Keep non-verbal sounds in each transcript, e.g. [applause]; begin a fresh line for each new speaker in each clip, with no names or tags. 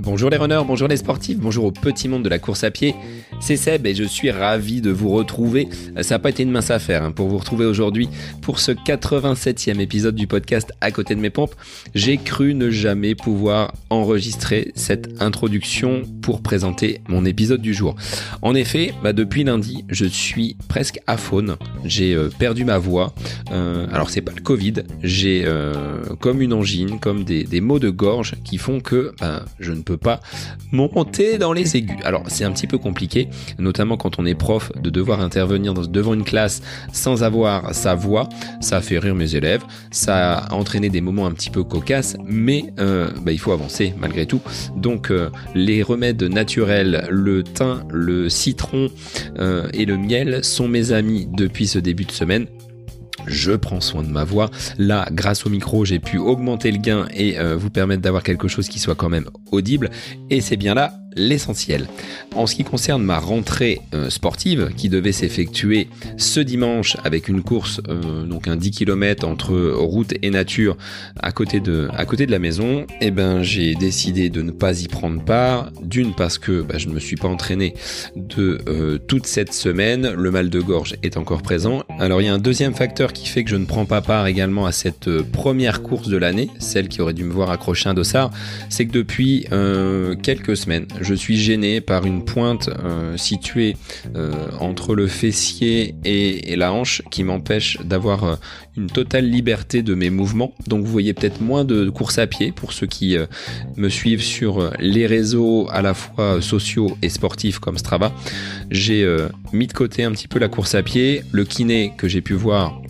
Bonjour les runners, bonjour les sportifs, bonjour au petit monde de la course à pied. C'est Seb et je suis ravi de vous retrouver. Ça n'a pas été une mince affaire hein, pour vous retrouver aujourd'hui pour ce 87e épisode du podcast À côté de mes pompes. J'ai cru ne jamais pouvoir enregistrer cette introduction pour présenter mon épisode du jour. En effet, bah, depuis lundi, je suis presque aphone. J'ai euh, perdu ma voix. Euh, alors c'est pas le Covid, j'ai euh, comme une angine, comme des, des, maux de gorge qui font que bah, je ne peux pas monter dans les aigus. Alors c'est un petit peu compliqué notamment quand on est prof, de devoir intervenir devant une classe sans avoir sa voix. Ça fait rire mes élèves, ça a entraîné des moments un petit peu cocasses, mais euh, bah, il faut avancer malgré tout. Donc euh, les remèdes naturels, le thym, le citron euh, et le miel sont mes amis depuis ce début de semaine je prends soin de ma voix. Là, grâce au micro, j'ai pu augmenter le gain et vous permettre d'avoir quelque chose qui soit quand même audible. Et c'est bien là l'essentiel. En ce qui concerne ma rentrée euh, sportive qui devait s'effectuer ce dimanche avec une course euh, donc un 10 km entre route et nature à côté de à côté de la maison, eh ben j'ai décidé de ne pas y prendre part d'une parce que bah, je ne me suis pas entraîné de euh, toute cette semaine, le mal de gorge est encore présent. Alors il y a un deuxième facteur qui fait que je ne prends pas part également à cette première course de l'année, celle qui aurait dû me voir accrocher un dossard, c'est que depuis quelques semaines, suis gêné par une pointe euh, située euh, entre le fessier et, la hanche qui m'empêche d'avoir euh, une totale liberté de mes mouvements. Donc vous voyez peut-être moins de course à pied pour ceux qui me suivent sur les réseaux à la fois sociaux et sportifs comme Strava. J'ai mis de côté un petit peu la course à pied, le kiné que j'ai pu voir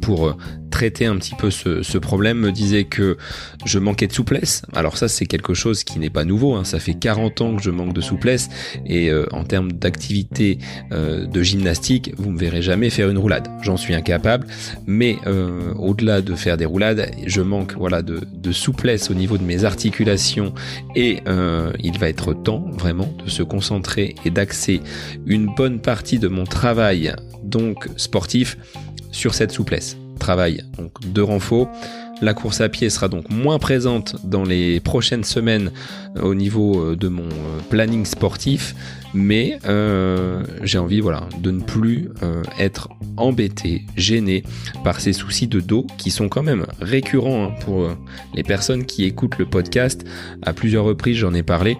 pour traiter un petit peu ce, problème me disait que je manquais de souplesse. Alors ça c'est quelque chose qui n'est pas nouveau, hein. ça fait 40 ans que je manque de souplesse et euh, en termes d'activité euh, de gymnastique, vous me verrez jamais faire une roulade. J'en suis incapable, mais euh, au-delà de faire des roulades, je manque voilà de, de, souplesse au niveau de mes articulations et il va être temps vraiment de se concentrer et d'axer une bonne partie de mon travail donc sportif sur cette souplesse travail donc de renfort. La course à pied sera donc moins présente dans les prochaines semaines euh, au niveau euh, de mon euh, planning sportif, mais j'ai envie voilà de ne plus être embêté, gêné par ces soucis de dos qui sont quand même récurrents hein, pour les personnes qui écoutent le podcast. À plusieurs reprises, j'en ai parlé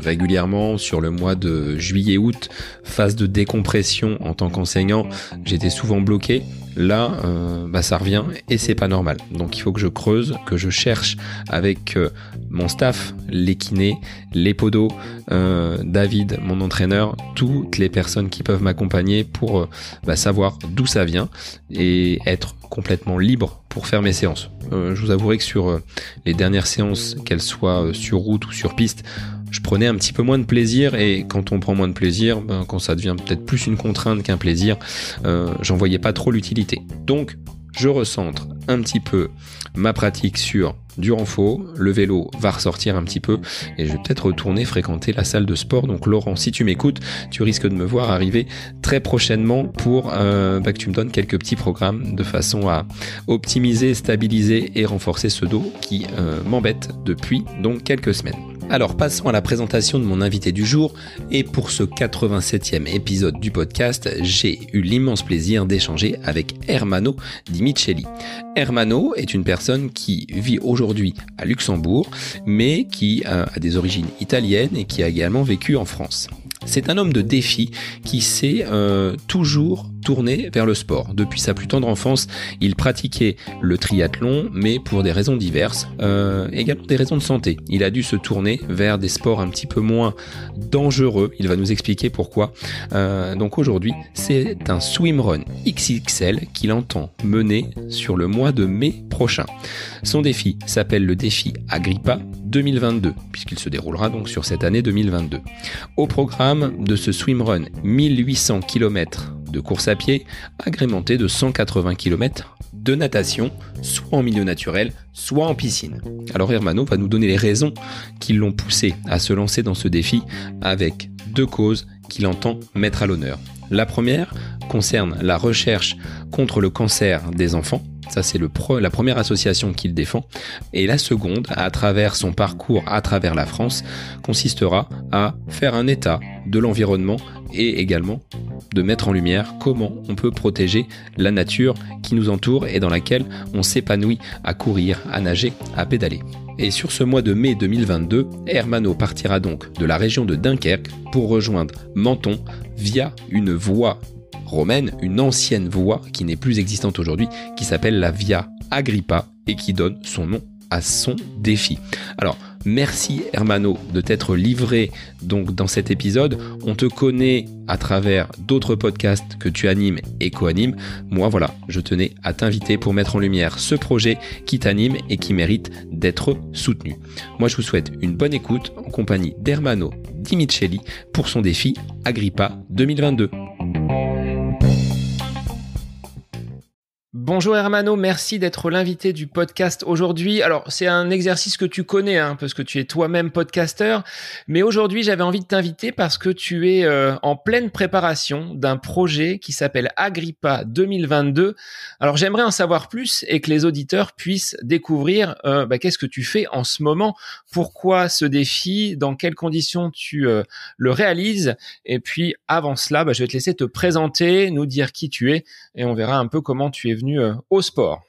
régulièrement sur le mois de juillet-août, phase de décompression en tant qu'enseignant, j'étais souvent bloqué. Là, euh, bah, ça revient et c'est pas normal. Donc il faut que je creuse, que je cherche avec euh, mon staff, les kinés, les podos, euh, David, mon entraîneur, toutes les personnes qui peuvent m'accompagner pour bah, savoir d'où ça vient et être complètement libre pour faire mes séances. je vous avouerai que sur les dernières séances, qu'elles soient sur route ou sur piste, je prenais un petit peu moins de plaisir et quand on prend moins de plaisir, ben, quand ça devient peut-être plus une contrainte qu'un plaisir, euh, j'en voyais pas trop l'utilité. Donc je recentre un petit peu ma pratique sur du renfort, le vélo va ressortir un petit peu et je vais peut-être retourner fréquenter la salle de sport. Donc Laurent, si tu m'écoutes, tu risques de me voir arriver très prochainement pour euh, bah, que tu me donnes quelques petits programmes de façon à optimiser, stabiliser et renforcer ce dos qui euh, m'embête depuis donc quelques semaines. Alors passons à la présentation de mon invité du jour et pour ce 87e épisode du podcast, j'ai eu l'immense plaisir d'échanger avec Hermano Di Micheli. Hermano est une personne qui vit aujourd'hui à Luxembourg mais qui a des origines italiennes et qui a également vécu en France. C'est un homme de défi qui s'est euh, toujours tourné vers le sport. Depuis sa plus tendre enfance, il pratiquait le triathlon, mais pour des raisons diverses, euh, également des raisons de santé. Il a dû se tourner vers des sports un petit peu moins dangereux. Il va nous expliquer pourquoi. Euh, donc aujourd'hui, c'est un swimrun XXL qu'il entend mener sur le mois de mai prochain. Son défi s'appelle le défi Agrippa 2022, puisqu'il se déroulera donc sur cette année 2022. Au programme de ce swimrun, 1800 km de course à pied, agrémenté de 180 km de natation, soit en milieu naturel, soit en piscine. Alors Hermano va nous donner les raisons qui l'ont poussé à se lancer dans ce défi avec deux causes qu'il entend mettre à l'honneur.
La première concerne la recherche contre le cancer des enfants. Ça, c'est la première association qu'il défend. Et la seconde, à travers son parcours à travers la France, consistera à faire un état de l'environnement et également de mettre en lumière comment on peut protéger la nature qui nous entoure et dans laquelle on s'épanouit à courir, à nager, à pédaler. Et sur ce mois de mai 2022, Hermano partira donc de la région de Dunkerque pour rejoindre Menton via une voie romaine, une ancienne voie qui n'est plus existante aujourd'hui, qui s'appelle la Via Agrippa et qui donne son nom à son défi. Alors, merci Hermano de t'être livré donc dans cet épisode. On te connaît à travers d'autres podcasts que tu animes et co-animes. Moi, voilà, je tenais à t'inviter pour mettre en lumière ce projet qui t'anime et qui mérite d'être soutenu. Moi, je vous souhaite une bonne écoute en compagnie d'Hermano Dimicelli pour son défi Agrippa 2022. Bonjour Hermano, merci d'être l'invité du podcast aujourd'hui. Alors c'est un exercice que tu connais, hein, parce que tu es toi-même podcasteur, mais aujourd'hui j'avais envie de t'inviter parce que tu es euh, en pleine préparation d'un projet qui s'appelle Agrippa 2022. Alors j'aimerais en savoir plus et que les auditeurs puissent découvrir euh, bah, qu'est-ce que tu fais en ce moment, pourquoi ce défi, dans quelles conditions tu euh, le réalises, et puis avant cela, bah, je vais te laisser te présenter, nous dire qui tu es, et on verra un peu comment tu es euh, au sport.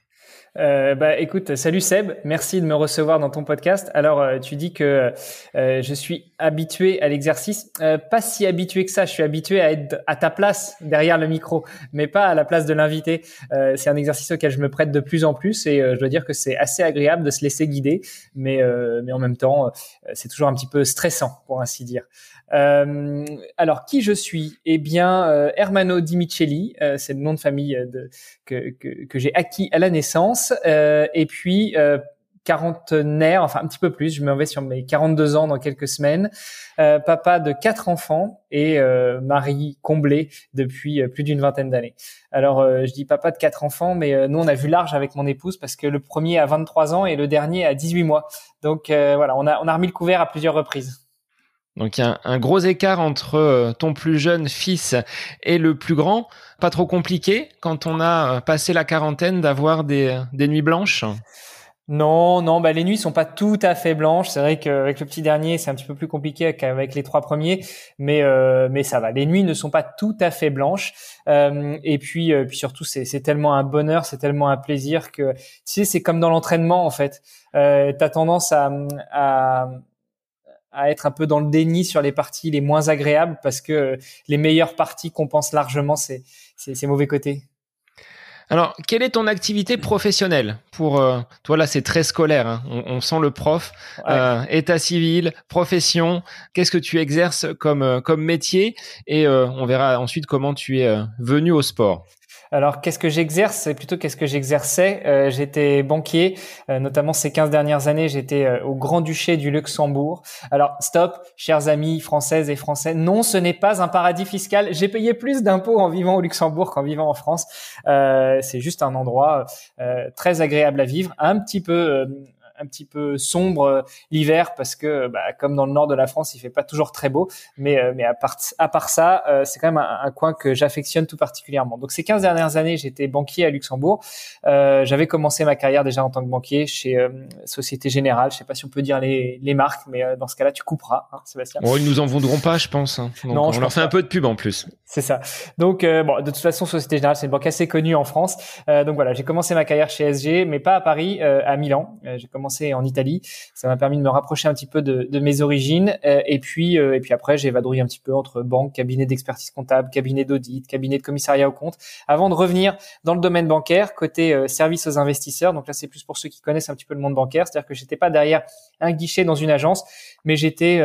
Euh, bah, écoute, salut Seb, merci de me recevoir dans ton podcast. Alors, euh, tu dis que je suis habitué à l'exercice, pas si habitué que ça. Je suis habitué à être à ta place derrière le micro, mais pas à la place de l'invité. c'est un exercice auquel je me prête de plus en plus et je dois dire que c'est assez agréable de se laisser guider, mais mais en même temps, c'est toujours un petit peu stressant, pour ainsi dire. Euh, alors, qui je suis? Eh bien, euh, Hermano Di Micheli, euh, c'est le nom de famille de, que, que, que j'ai acquis à la naissance. et puis, quarantenaire, enfin un petit peu plus, je me vais sur mes 42 ans dans quelques semaines, papa de quatre enfants et mari comblé depuis plus d'une vingtaine d'années. Alors je dis papa de quatre enfants, mais nous on a vu large avec mon épouse parce que le premier a 23 ans et le dernier a 18 mois. Donc voilà, on a, on a remis le couvert à plusieurs reprises.
Donc il y a un, gros écart entre euh, ton plus jeune fils et le plus grand. Pas trop compliqué quand on a euh, passé la quarantaine d'avoir des, des nuits blanches?
Non, non, bah les nuits sont pas tout à fait blanches. C'est vrai qu'avec le petit dernier, c'est un petit peu plus compliqué qu'avec les trois premiers, mais euh, mais ça va. Les nuits ne sont pas tout à fait blanches. et puis puis surtout, c'est c'est tellement un bonheur, c'est tellement un plaisir que tu sais, c'est comme dans l'entraînement en fait. Euh, T'as tendance à, à à être un peu dans le déni sur les parties les moins agréables parce que les meilleures parties compensent largement ces, ces, mauvais côtés.
Alors, quelle est ton activité professionnelle pour euh, toi là C'est très scolaire. Hein. on, sent le prof, euh, état civil, profession. Qu'est-ce que tu exerces comme euh, comme métier? Et on verra ensuite comment tu es venu au sport.
Alors, qu'est-ce que j'exerce? Plutôt qu'est-ce que j'exerçais. Euh, j'étais banquier, euh, notamment ces 15 dernières années, j'étais euh, au Grand-Duché du Luxembourg. Alors, stop, chers amis françaises et français, non, ce n'est pas un paradis fiscal. J'ai payé plus d'impôts en vivant au Luxembourg qu'en vivant en France. C'est juste un endroit très agréable à vivre, un petit peu un petit peu sombre euh, l'hiver parce que bah, comme dans le nord de la France, il fait pas toujours très beau. Mais euh, mais à part à part ça, euh, c'est quand même un, coin que j'affectionne tout particulièrement. Donc ces 15 dernières années, j'étais banquier à Luxembourg. J'avais commencé ma carrière déjà en tant que banquier chez Société Générale. Je sais pas si on peut dire les, les marques, mais dans ce cas-là, tu couperas, hein, Sébastien.
Bon, ils nous en vendront pas, je pense. Hein. non, on leur fait un peu de pub en plus.
C'est ça. Donc bon, de toute façon, Société Générale, c'est une banque assez connue en France. donc voilà, j'ai commencé ma carrière chez SG, mais pas à Paris, à Milan. j'ai commencé en Italie. Ça m'a permis de me rapprocher un petit peu de, mes origines. Euh, et puis, euh, et puis après, j'ai vadrouillé un petit peu entre banque, cabinet d'expertise comptable, cabinet d'audit, cabinet de commissariat au compte, avant de revenir dans le domaine bancaire, côté euh, service aux investisseurs. Donc là, c'est plus pour ceux qui connaissent un petit peu le monde bancaire, c'est-à-dire que j'étais pas derrière un guichet dans une agence, mais j'étais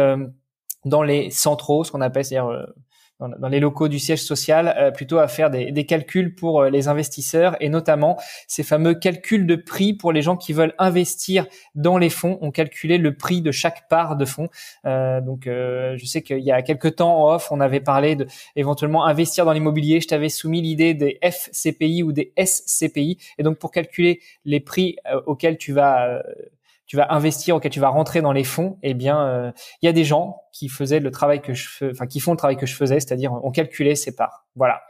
dans les centraux, ce qu'on appelle, c'est-à-dire dans, les locaux du siège social, euh, plutôt à faire des, des calculs pour euh, les investisseurs et notamment ces fameux calculs de prix pour les gens qui veulent investir dans les fonds. On calculait le prix de chaque part de fonds. Euh, donc, euh, je sais qu'il y a quelques temps en off, on avait parlé de éventuellement investir dans l'immobilier. Je t'avais soumis l'idée des FCPI ou des SCPI. Et donc, pour calculer les prix auxquels tu vas tu vas investir, auquel tu vas rentrer dans les fonds, eh bien, il y a des gens qui faisaient le travail que je fais, enfin qui font le travail que je faisais, c'est-à-dire on calculait ses parts. Voilà.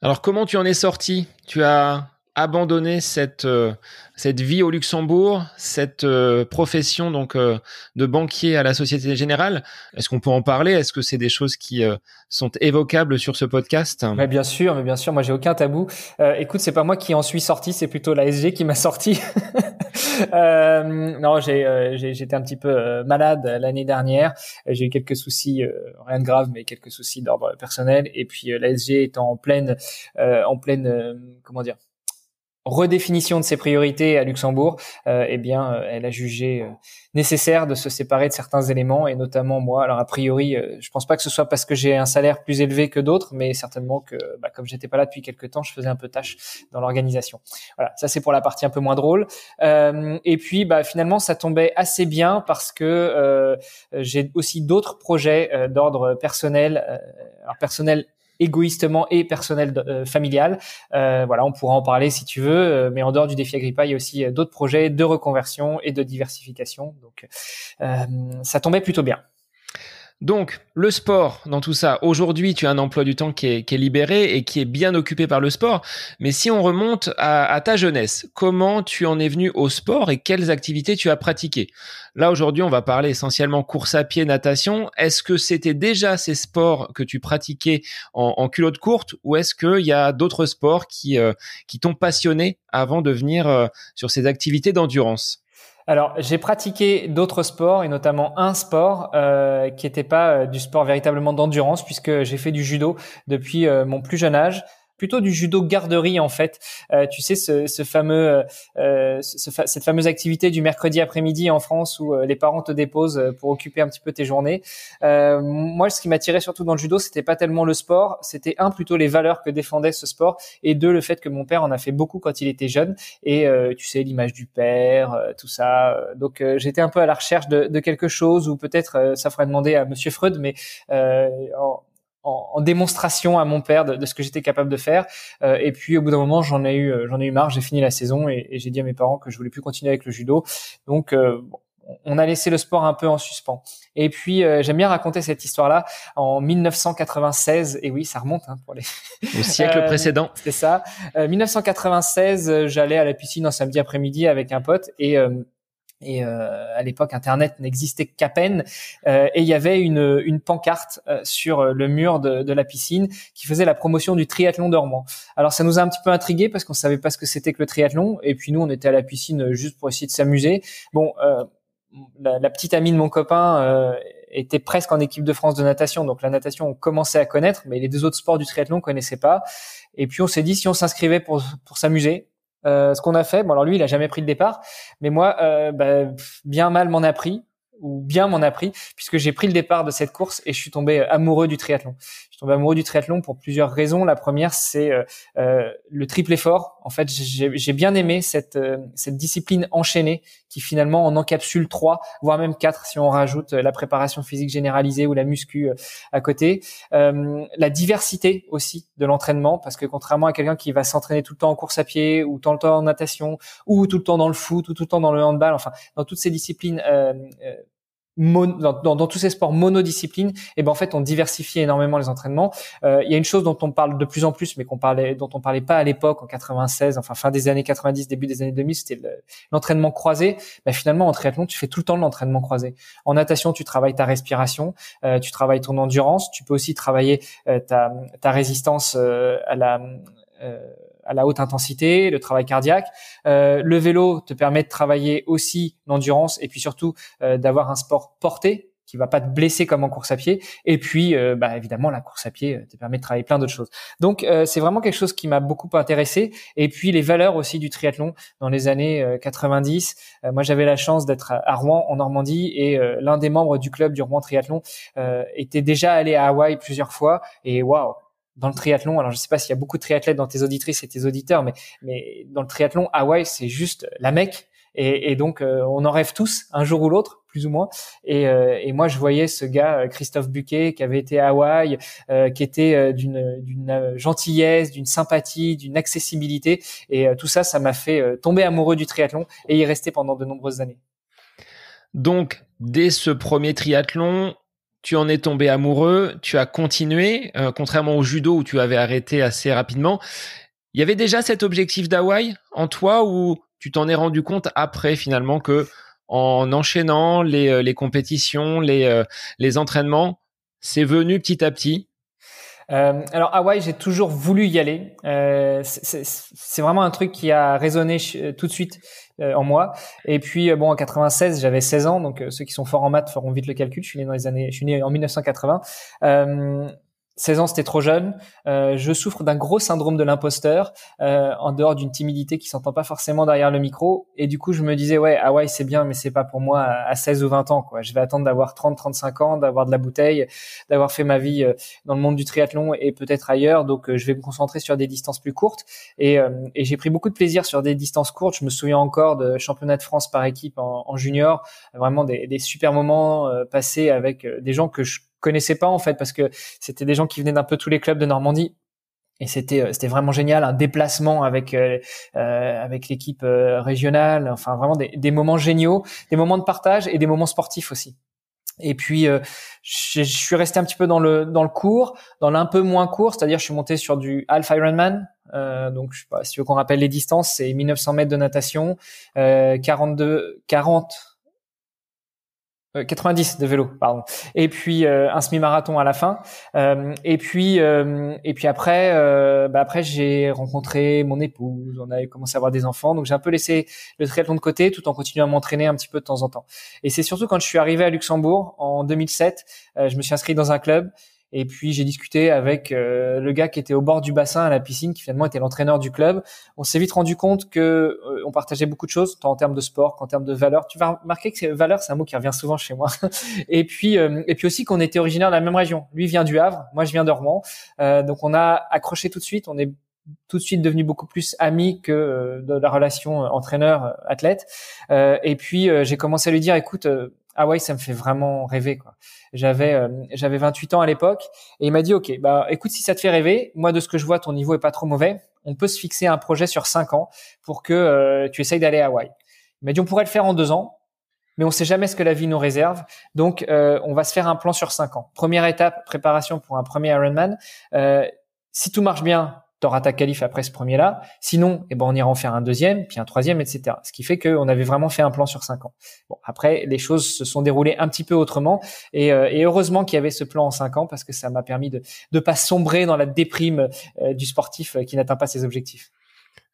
Alors comment tu en es sorti? Tu as abandonné cette euh, cette vie au Luxembourg, cette euh, profession donc euh, de banquier à la Société Générale. Est-ce qu'on peut en parler? Est-ce que c'est des choses qui sont évocables sur ce podcast?
Mais Bien sûr, mais bien sûr. Moi, j'ai aucun tabou. écoute, c'est pas moi qui en suis sorti, c'est plutôt l'ASG qui m'a sorti. [laughs] non, j'ai j'étais un petit peu malade l'année dernière. J'ai eu quelques soucis, rien de grave, mais quelques soucis d'ordre personnel. Et puis l'ASG étant en pleine en pleine comment dire redéfinition de ses priorités à Luxembourg, euh, eh bien, euh, elle a jugé euh, nécessaire de se séparer de certains éléments et notamment moi. Alors a priori, euh, je pense pas que ce soit parce que j'ai un salaire plus élevé que d'autres, mais certainement que, bah, comme j'étais pas là depuis quelques temps, je faisais un peu tâche dans l'organisation. Voilà, ça c'est pour la partie un peu moins drôle. et puis, bah, finalement, ça tombait assez bien parce que j'ai aussi d'autres projets d'ordre personnel, alors personnel égoïstement et personnel euh, familial. Euh, voilà, on pourra en parler si tu veux, euh, mais en dehors du défi Agrippa, il y a aussi euh, d'autres projets de reconversion et de diversification. Donc, ça tombait plutôt bien.
Donc, le sport dans tout ça. Aujourd'hui, tu as un emploi du temps qui est, libéré et qui est bien occupé par le sport. Mais si on remonte à, ta jeunesse, comment tu en es venu au sport et quelles activités tu as pratiquées? Là, aujourd'hui, on va parler essentiellement course à pied, natation. Est-ce que c'était déjà ces sports que tu pratiquais en, culotte courte ou est-ce qu'il y a d'autres sports qui, euh, qui t'ont passionné avant de venir euh, sur ces activités d'endurance?
Alors, j'ai pratiqué d'autres sports et notamment un sport euh, qui n'était pas euh, du sport véritablement d'endurance puisque j'ai fait du judo depuis euh, mon plus jeune âge plutôt du judo garderie en fait. Euh, tu sais ce, ce fameux, euh, euh ce, cette fameuse activité du mercredi après-midi en France où euh, les parents te déposent pour occuper un petit peu tes journées. Euh, moi, ce qui m'attirait surtout dans le judo, c'était pas tellement le sport, c'était un plutôt les valeurs que défendait ce sport et deux le fait que mon père en a fait beaucoup quand il était jeune et tu sais l'image du père, tout ça. Donc j'étais un peu à la recherche de, de quelque chose ou peut-être ça ferait demander à Monsieur Freud, mais en, en, démonstration à mon père de, ce que j'étais capable de faire. Euh, et puis au bout d'un moment, j'en ai eu, euh, j'en ai eu marre. J'ai fini la saison et, j'ai dit à mes parents que je voulais plus continuer avec le judo. Donc euh, on a laissé le sport un peu en suspens. Et puis j'aime bien raconter cette histoire-là en 1996. Et oui, ça remonte hein, pour les [laughs]
au siècle précédent.
C'est ça. 1996, j'allais à la piscine un samedi après-midi avec un pote et et euh, à l'époque Internet n'existait qu'à peine euh, et il y avait une, une pancarte euh, sur le mur de, de, la piscine qui faisait la promotion du triathlon dormant. Alors ça nous a un petit peu intrigué parce qu'on savait pas ce que c'était que le triathlon et puis nous on était à la piscine juste pour essayer de s'amuser. Bon, la, la, petite amie de mon copain était presque en équipe de France de natation, donc la natation on commençait à connaître, mais les deux autres sports du triathlon on connaissait pas. Et puis on s'est dit si on s'inscrivait pour pour s'amuser, euh, ce qu'on a fait, bon alors lui il a jamais pris le départ, mais moi euh, bah, bien mal m'en a pris ou bien m'en a pris puisque j'ai pris le départ de cette course et je suis tombé amoureux du triathlon suis tombé amoureux du triathlon pour plusieurs raisons. La première, c'est euh, euh le triple effort. En fait, j'ai bien aimé cette, euh, cette discipline enchaînée qui finalement en encapsule trois, voire même quatre si on rajoute euh, la préparation physique généralisée ou la muscu à côté. la diversité aussi de l'entraînement, parce que contrairement à quelqu'un qui va s'entraîner tout le temps en course à pied ou tout le temps en natation ou tout le temps dans le foot ou tout le temps dans le handball, enfin dans toutes ces disciplines dans, tous ces sports monodisciplines, et eh ben en fait on diversifie énormément les entraînements. Euh, il y a une chose dont on parle de plus en plus, mais qu'on parlait, dont on parlait pas à l'époque en 96, enfin fin des années 90, début des années 2000, c'était l'entraînement croisé. Ben, finalement en triathlon, tu fais tout le temps de l'entraînement croisé. En natation, tu travailles ta respiration, euh, tu travailles ton endurance, tu peux aussi travailler euh, ta, ta résistance à la à la haute intensité, le travail cardiaque. Euh, le vélo te permet de travailler aussi l'endurance et puis surtout euh, d'avoir un sport porté qui va pas te blesser comme en course à pied. Et puis, euh, bah, évidemment, la course à pied te permet de travailler plein d'autres choses. Donc, c'est vraiment quelque chose qui m'a beaucoup intéressé. Et puis, les valeurs aussi du triathlon dans les années 90. moi, j'avais la chance d'être à, Rouen, en Normandie, et l'un des membres du club du Rouen Triathlon était déjà allé à Hawaï plusieurs fois. Et waouh, dans le triathlon, alors je sais pas s'il y a beaucoup de triathlètes dans tes auditrices et tes auditeurs, mais, mais dans le triathlon, Hawaï, c'est juste la Mecque. Et, et donc, euh, on en rêve tous, un jour ou l'autre, plus ou moins. Et, euh, et, moi, je voyais ce gars, euh, Christophe Buquet, qui avait été à Hawaï, qui était d'une, d'une gentillesse, d'une sympathie, d'une accessibilité. Et tout ça, ça m'a fait tomber amoureux du triathlon et y rester pendant de nombreuses années.
Donc, dès ce premier triathlon, tu en es tombé amoureux, tu as continué, euh, contrairement au judo où tu avais arrêté assez rapidement. Il y avait déjà cet objectif d'Hawaï en toi ou tu t'en es rendu compte après finalement que en enchaînant les, euh, les compétitions, les, euh, les entraînements, c'est venu petit à petit?
Euh, alors Hawaï, j'ai toujours voulu y aller. Euh, c'est vraiment un truc qui a résonné tout de suite euh, en moi. Et puis bon, en 96, j'avais 16 ans, donc ceux qui sont forts en maths feront vite le calcul. Je suis né dans les années, je suis né en 1980. 16 ans, c'était trop jeune. Euh, je souffre d'un gros syndrome de l'imposteur, euh, en dehors d'une timidité qui s'entend pas forcément derrière le micro. Et du coup, je me disais, ouais, ah ouais, c'est bien, mais c'est pas pour moi à 16 ou 20 ans. Quoi. Je vais attendre d'avoir 30, 35 ans, d'avoir de la bouteille, d'avoir fait ma vie euh, dans le monde du triathlon et peut-être ailleurs. Donc, euh, je vais me concentrer sur des distances plus courtes. Et, euh, et j'ai pris beaucoup de plaisir sur des distances courtes. Je me souviens encore de championnat de France par équipe en, junior. Vraiment des, des super moments passés avec des gens que je connaissais pas en fait parce que c'était des gens qui venaient d'un peu tous les clubs de Normandie. Et c'était euh, c'était vraiment génial un déplacement avec euh, euh avec l'équipe euh, régionale enfin vraiment des, des moments géniaux des moments de partage et des moments sportifs aussi. Et puis je, je, suis resté un petit peu dans le dans le court dans l'un peu moins court c'est-à-dire je suis monté sur du half Ironman euh, donc je sais pas si tu qu'on rappelle les distances c'est 1900 mètres de natation 42 40 90 euh, de vélo, pardon. Et puis euh, un semi-marathon à la fin. Euh, et puis et puis après, bah après j'ai rencontré mon épouse. On a commencé à avoir des enfants, donc j'ai un peu laissé le triathlon de côté, tout en continuant à m'entraîner un petit peu de temps en temps. Et c'est surtout quand je suis arrivé à Luxembourg en 2007, je me suis inscrit dans un club et puis j'ai discuté avec euh, le gars qui était au bord du bassin à la piscine, qui finalement était l'entraîneur du club. On s'est vite rendu compte que euh, on partageait beaucoup de choses, tant en termes de sport qu'en termes de valeurs. Tu vas remarquer que valeur, c'est un mot qui revient souvent chez moi. [laughs] et puis euh, et puis aussi qu'on était originaire de la même région. Lui vient du Havre, moi je viens de Rouen. donc on a accroché tout de suite. On est tout de suite devenu beaucoup plus amis que de la relation entraîneur-athlète. et puis j'ai commencé à lui dire, écoute, ah ça me fait vraiment rêver quoi. J'avais euh, j'avais 28 ans à l'époque et il m'a dit OK, bah écoute si ça te fait rêver, moi de ce que je vois ton niveau est pas trop mauvais, on peut se fixer un projet sur 5 ans pour que euh, tu essayes d'aller à Hawaï. Il m'a dit on pourrait le faire en deux ans, mais on sait jamais ce que la vie nous réserve. Donc euh, on va se faire un plan sur 5 ans. Première étape, préparation pour un premier Ironman. si tout marche bien, t'auras ta qualif après ce premier-là. Sinon, eh ben, on ira en faire un deuxième, puis un troisième, etc. Ce qui fait qu'on avait vraiment fait un plan sur cinq ans. Bon, après, les choses se sont déroulées un petit peu autrement, et, euh, heureusement qu'il y avait ce plan en cinq ans parce que ça m'a permis de ne pas sombrer dans la déprime euh, du sportif euh, qui n'atteint pas ses objectifs.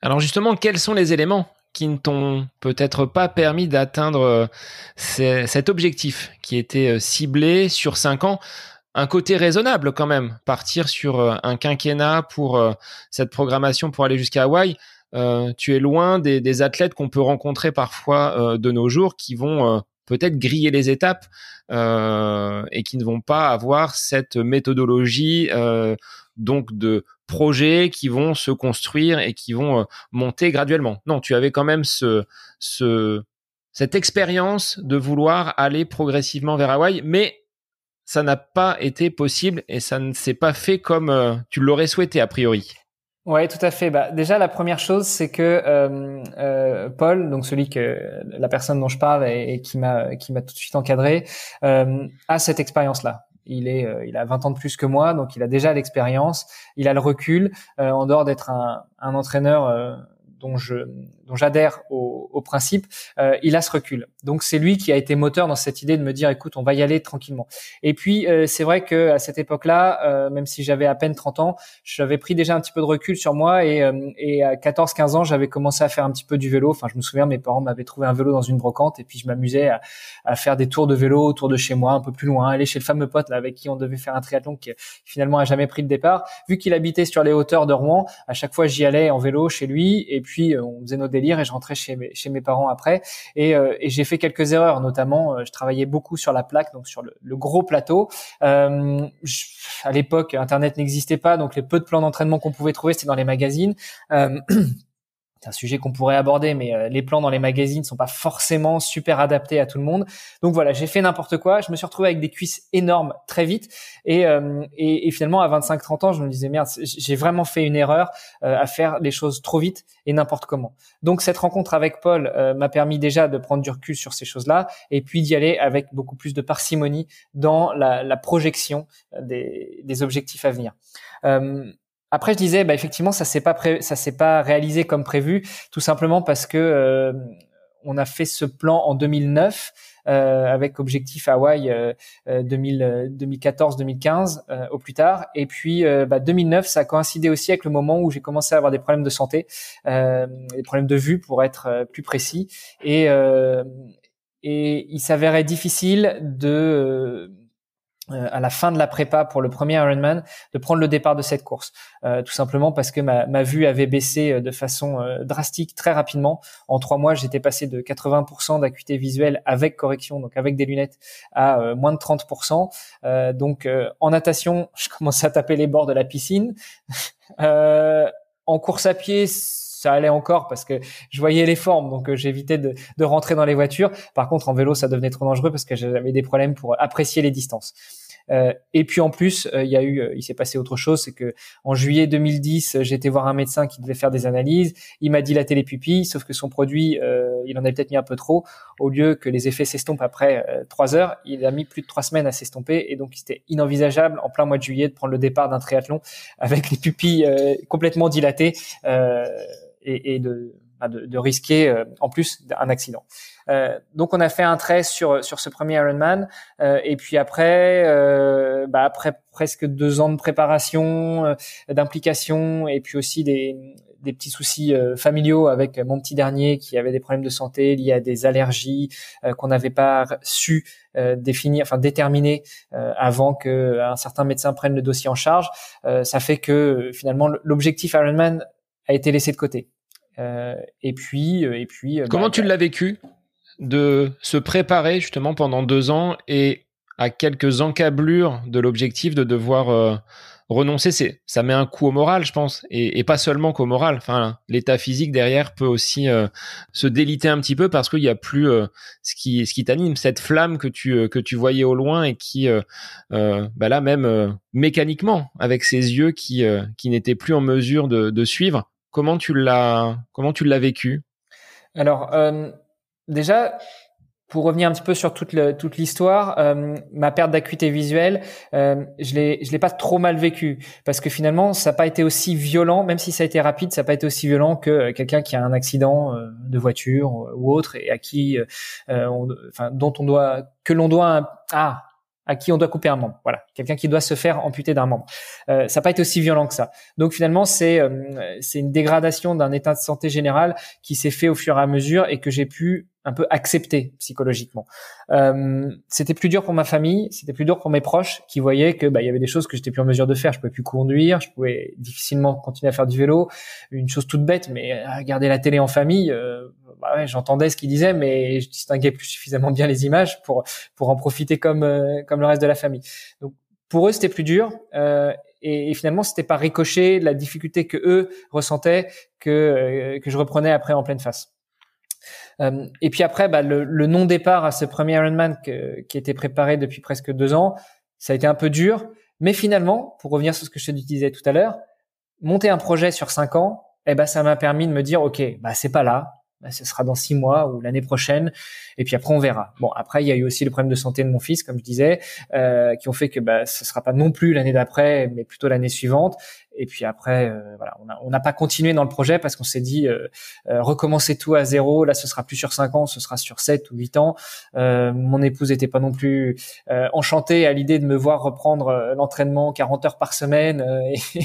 Alors justement, quels sont les éléments qui ne t'ont peut-être pas permis d'atteindre cet objectif qui était ciblé sur cinq ans? Un côté raisonnable quand même. Partir sur euh, un quinquennat pour euh, cette programmation pour aller jusqu'à Hawaï. Euh, tu es loin des, athlètes qu'on peut rencontrer parfois de nos jours qui vont peut-être griller les étapes et qui ne vont pas avoir cette méthodologie donc de projets qui vont se construire et qui vont monter graduellement. Non, tu avais quand même ce, ce cette expérience de vouloir aller progressivement vers Hawaï, mais ça n'a pas été possible et ça ne s'est pas fait comme euh, tu l'aurais souhaité a priori.
Ouais, tout à fait. Bah, déjà, la première chose, c'est que euh, euh, Paul, donc celui que la personne dont je parle et, qui m'a qui m'a tout de suite encadré, euh, a cette expérience-là. Il est, il a 20 ans de plus que moi, donc il a déjà l'expérience, il a le recul. en dehors d'être un, un entraîneur dont j'adhère au, au, principe, euh, il a ce recul. Donc c'est lui qui a été moteur dans cette idée de me dire écoute, on va y aller tranquillement. Et puis euh, c'est vrai que à cette époque-là, euh, même si j'avais à peine 30 ans, j'avais pris déjà un petit peu de recul sur moi et, euh, et à 14-15 ans, j'avais commencé à faire un petit peu du vélo. Enfin, je me souviens, mes parents m'avaient trouvé un vélo dans une brocante et puis je m'amusais à, à, faire des tours de vélo autour de chez moi, un peu plus loin, aller chez le fameux pote là, avec qui on devait faire un triathlon qui finalement a jamais pris le départ. Vu qu'il habitait sur les hauteurs de Rouen, à chaque fois j'y allais en vélo chez lui et puis on faisait nos délire et je rentrais chez mes, parents après. Et, euh, et j'ai fait quelques erreurs, notamment euh, je travaillais beaucoup sur la plaque, donc sur le, gros plateau. Euh, à l'époque, Internet n'existait pas, donc les peu de plans d'entraînement qu'on pouvait trouver, c'était dans les magazines. [clears throat] c'est un sujet qu'on pourrait aborder, mais euh, les plans dans les magazines sont pas forcément super adaptés à tout le monde. Donc voilà, j'ai fait n'importe quoi. Je me suis retrouvé avec des cuisses énormes très vite, et, euh, et, finalement à 25-30 ans, je me disais merde, j'ai vraiment fait une erreur euh, à faire les choses trop vite et n'importe comment. Donc cette rencontre avec Paul m'a permis déjà de prendre du recul sur ces choses-là, et puis d'y aller avec beaucoup plus de parcimonie dans la, la projection des, des, objectifs à venir. Après, je disais, bah, effectivement, ça s'est pas ça s'est pas réalisé comme prévu, tout simplement parce que euh, on a fait ce plan en 2009 euh, avec objectif Hawaï euh, 2014-2015 euh, euh, au plus tard. Et puis, bah, 2009, ça a coïncidé aussi avec le moment où j'ai commencé à avoir des problèmes de santé, des problèmes de vue pour être plus précis. Et, et il s'avérait difficile de euh, à la fin de la prépa pour le premier Ironman de prendre le départ de cette course. Euh, tout simplement parce que ma, ma, vue avait baissé euh, de façon drastique très rapidement. En trois mois j'étais passé de 80% d'acuité visuelle avec correction donc avec des lunettes à moins de 30% donc en natation [laughs] je commençais à taper les bords de la piscine. En course à pied ça allait encore parce que je voyais les formes, donc j'évitais de, de, rentrer dans les voitures. Par contre, en vélo, ça devenait trop dangereux parce que j'avais des problèmes pour apprécier les distances. Euh, et puis en plus, euh, il y a eu, euh, il s'est passé autre chose, c'est que en juillet 2010, j'ai été voir un médecin qui devait faire des analyses. Il m'a dilaté les pupilles, sauf que son produit, il en avait peut-être mis un peu trop. Au lieu que les effets s'estompent après trois heures, il a mis plus de trois semaines à s'estomper, et donc c'était inenvisageable en plein mois de juillet de prendre le départ d'un triathlon avec les pupilles complètement dilatées et, et de bah, de, de, risquer euh, en plus un accident. Euh, donc on a fait un trait sur sur ce premier Ironman euh, et puis après euh, bah après presque deux ans de préparation, euh, d'implication et puis aussi des des petits soucis familiaux avec mon petit dernier qui avait des problèmes de santé liés à des allergies qu'on n'avait pas su définir, enfin déterminer avant que un certain médecin prenne le dossier en charge. ça fait que finalement l'objectif Ironman a été laissé de côté. Euh, et puis, euh, et puis.
Euh, Comment bah, tu l'as vécu de se préparer justement pendant deux ans et à quelques encablures de l'objectif de devoir renoncer, c'est ça met un coup au moral, je pense, et, et pas seulement qu'au moral. Enfin, l'état physique derrière peut aussi se déliter un petit peu parce qu'il y a plus ce qui ce qui t'anime, cette flamme que tu que tu voyais au loin et qui, bah là même mécaniquement, avec ses yeux qui qui n'étaient plus en mesure de, de suivre, Comment tu l'as comment tu l'as vécu?
Alors euh, déjà pour revenir un petit peu sur toute toute l'histoire, euh, ma perte d'acuité visuelle, euh, je l'ai je l'ai pas trop mal vécu parce que finalement ça n'a pas été aussi violent, même si ça a été rapide, ça n'a pas été aussi violent que quelqu'un qui a un accident de voiture ou autre et à qui, enfin dont on doit que l'on doit ah à qui on doit couper un membre. Voilà, quelqu'un qui doit se faire amputer d'un membre. Euh, ça n'a pas été aussi violent que ça. Donc finalement, c'est euh, c'est une dégradation d'un état de santé général qui s'est fait au fur et à mesure et que j'ai pu un peu accepté psychologiquement. Euh, c'était plus dur pour ma famille, c'était plus dur pour mes proches qui voyaient que bah, il y avait des choses que j'étais plus en mesure de faire. Je pouvais plus conduire, je pouvais difficilement continuer à faire du vélo. Une chose toute bête, mais regarder la télé en famille, euh, bah ouais, j'entendais ce qu'ils disaient, mais je distinguais plus suffisamment bien les images pour pour en profiter comme euh, comme le reste de la famille. Donc pour eux, c'était plus dur. Euh, et, et, finalement, c'était pas ricochet la difficulté que eux ressentaient que euh, que je reprenais après en pleine face. Euh, et puis après, bah, le, le non-départ à ce premier Ironman que, qui était préparé depuis presque deux ans, ça a été un peu dur. Mais finalement, pour revenir sur ce que je te disais tout à l'heure, monter un projet sur cinq ans, eh ben, ça m'a permis de me dire, OK, bah, c'est pas là. Bah, ce sera dans six mois ou l'année prochaine, et puis après on verra. Bon, après il y a eu aussi le problème de santé de mon fils, comme je disais, euh, qui ont fait que bah, ce sera pas non plus l'année d'après, mais plutôt l'année suivante. Et puis après, euh, voilà, on n'a pas continué dans le projet parce qu'on s'est dit euh, euh, recommencer tout à zéro. Là, ce sera plus sur cinq ans, ce sera sur sept ou huit ans. mon épouse n'était pas non plus enchantée à l'idée de me voir reprendre l'entraînement 40 heures par semaine et,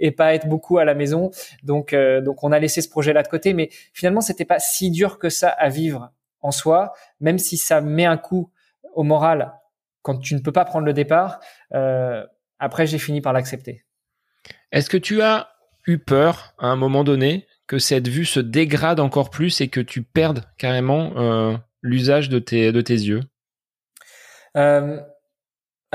[laughs] et, pas être beaucoup à la maison. Donc, donc on a laissé ce projet-là de côté. Mais finalement, c'était pas si dur que ça à vivre en soi, même si ça met un coup au moral quand tu ne peux pas prendre le départ. après, j'ai fini par l'accepter.
Est-ce que tu as eu peur à un moment donné que cette vue se dégrade encore plus et que tu perdes carrément euh, l'usage de tes, yeux?
Euh,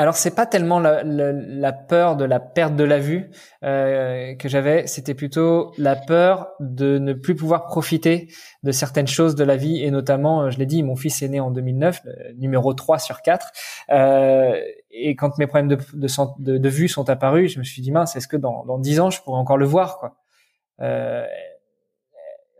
alors c'est pas tellement la, peur de la perte de la vue euh, que j'avais, c'était plutôt la peur de ne plus pouvoir profiter de certaines choses de la vie. Et notamment, euh, je l'ai dit, mon fils est né en 2009, numéro 3 sur 4 euh, et quand mes problèmes de, vue sont apparus, je me suis dit mince, est-ce que dans, dans 10 ans je pourrais encore le voir quoi? Euh,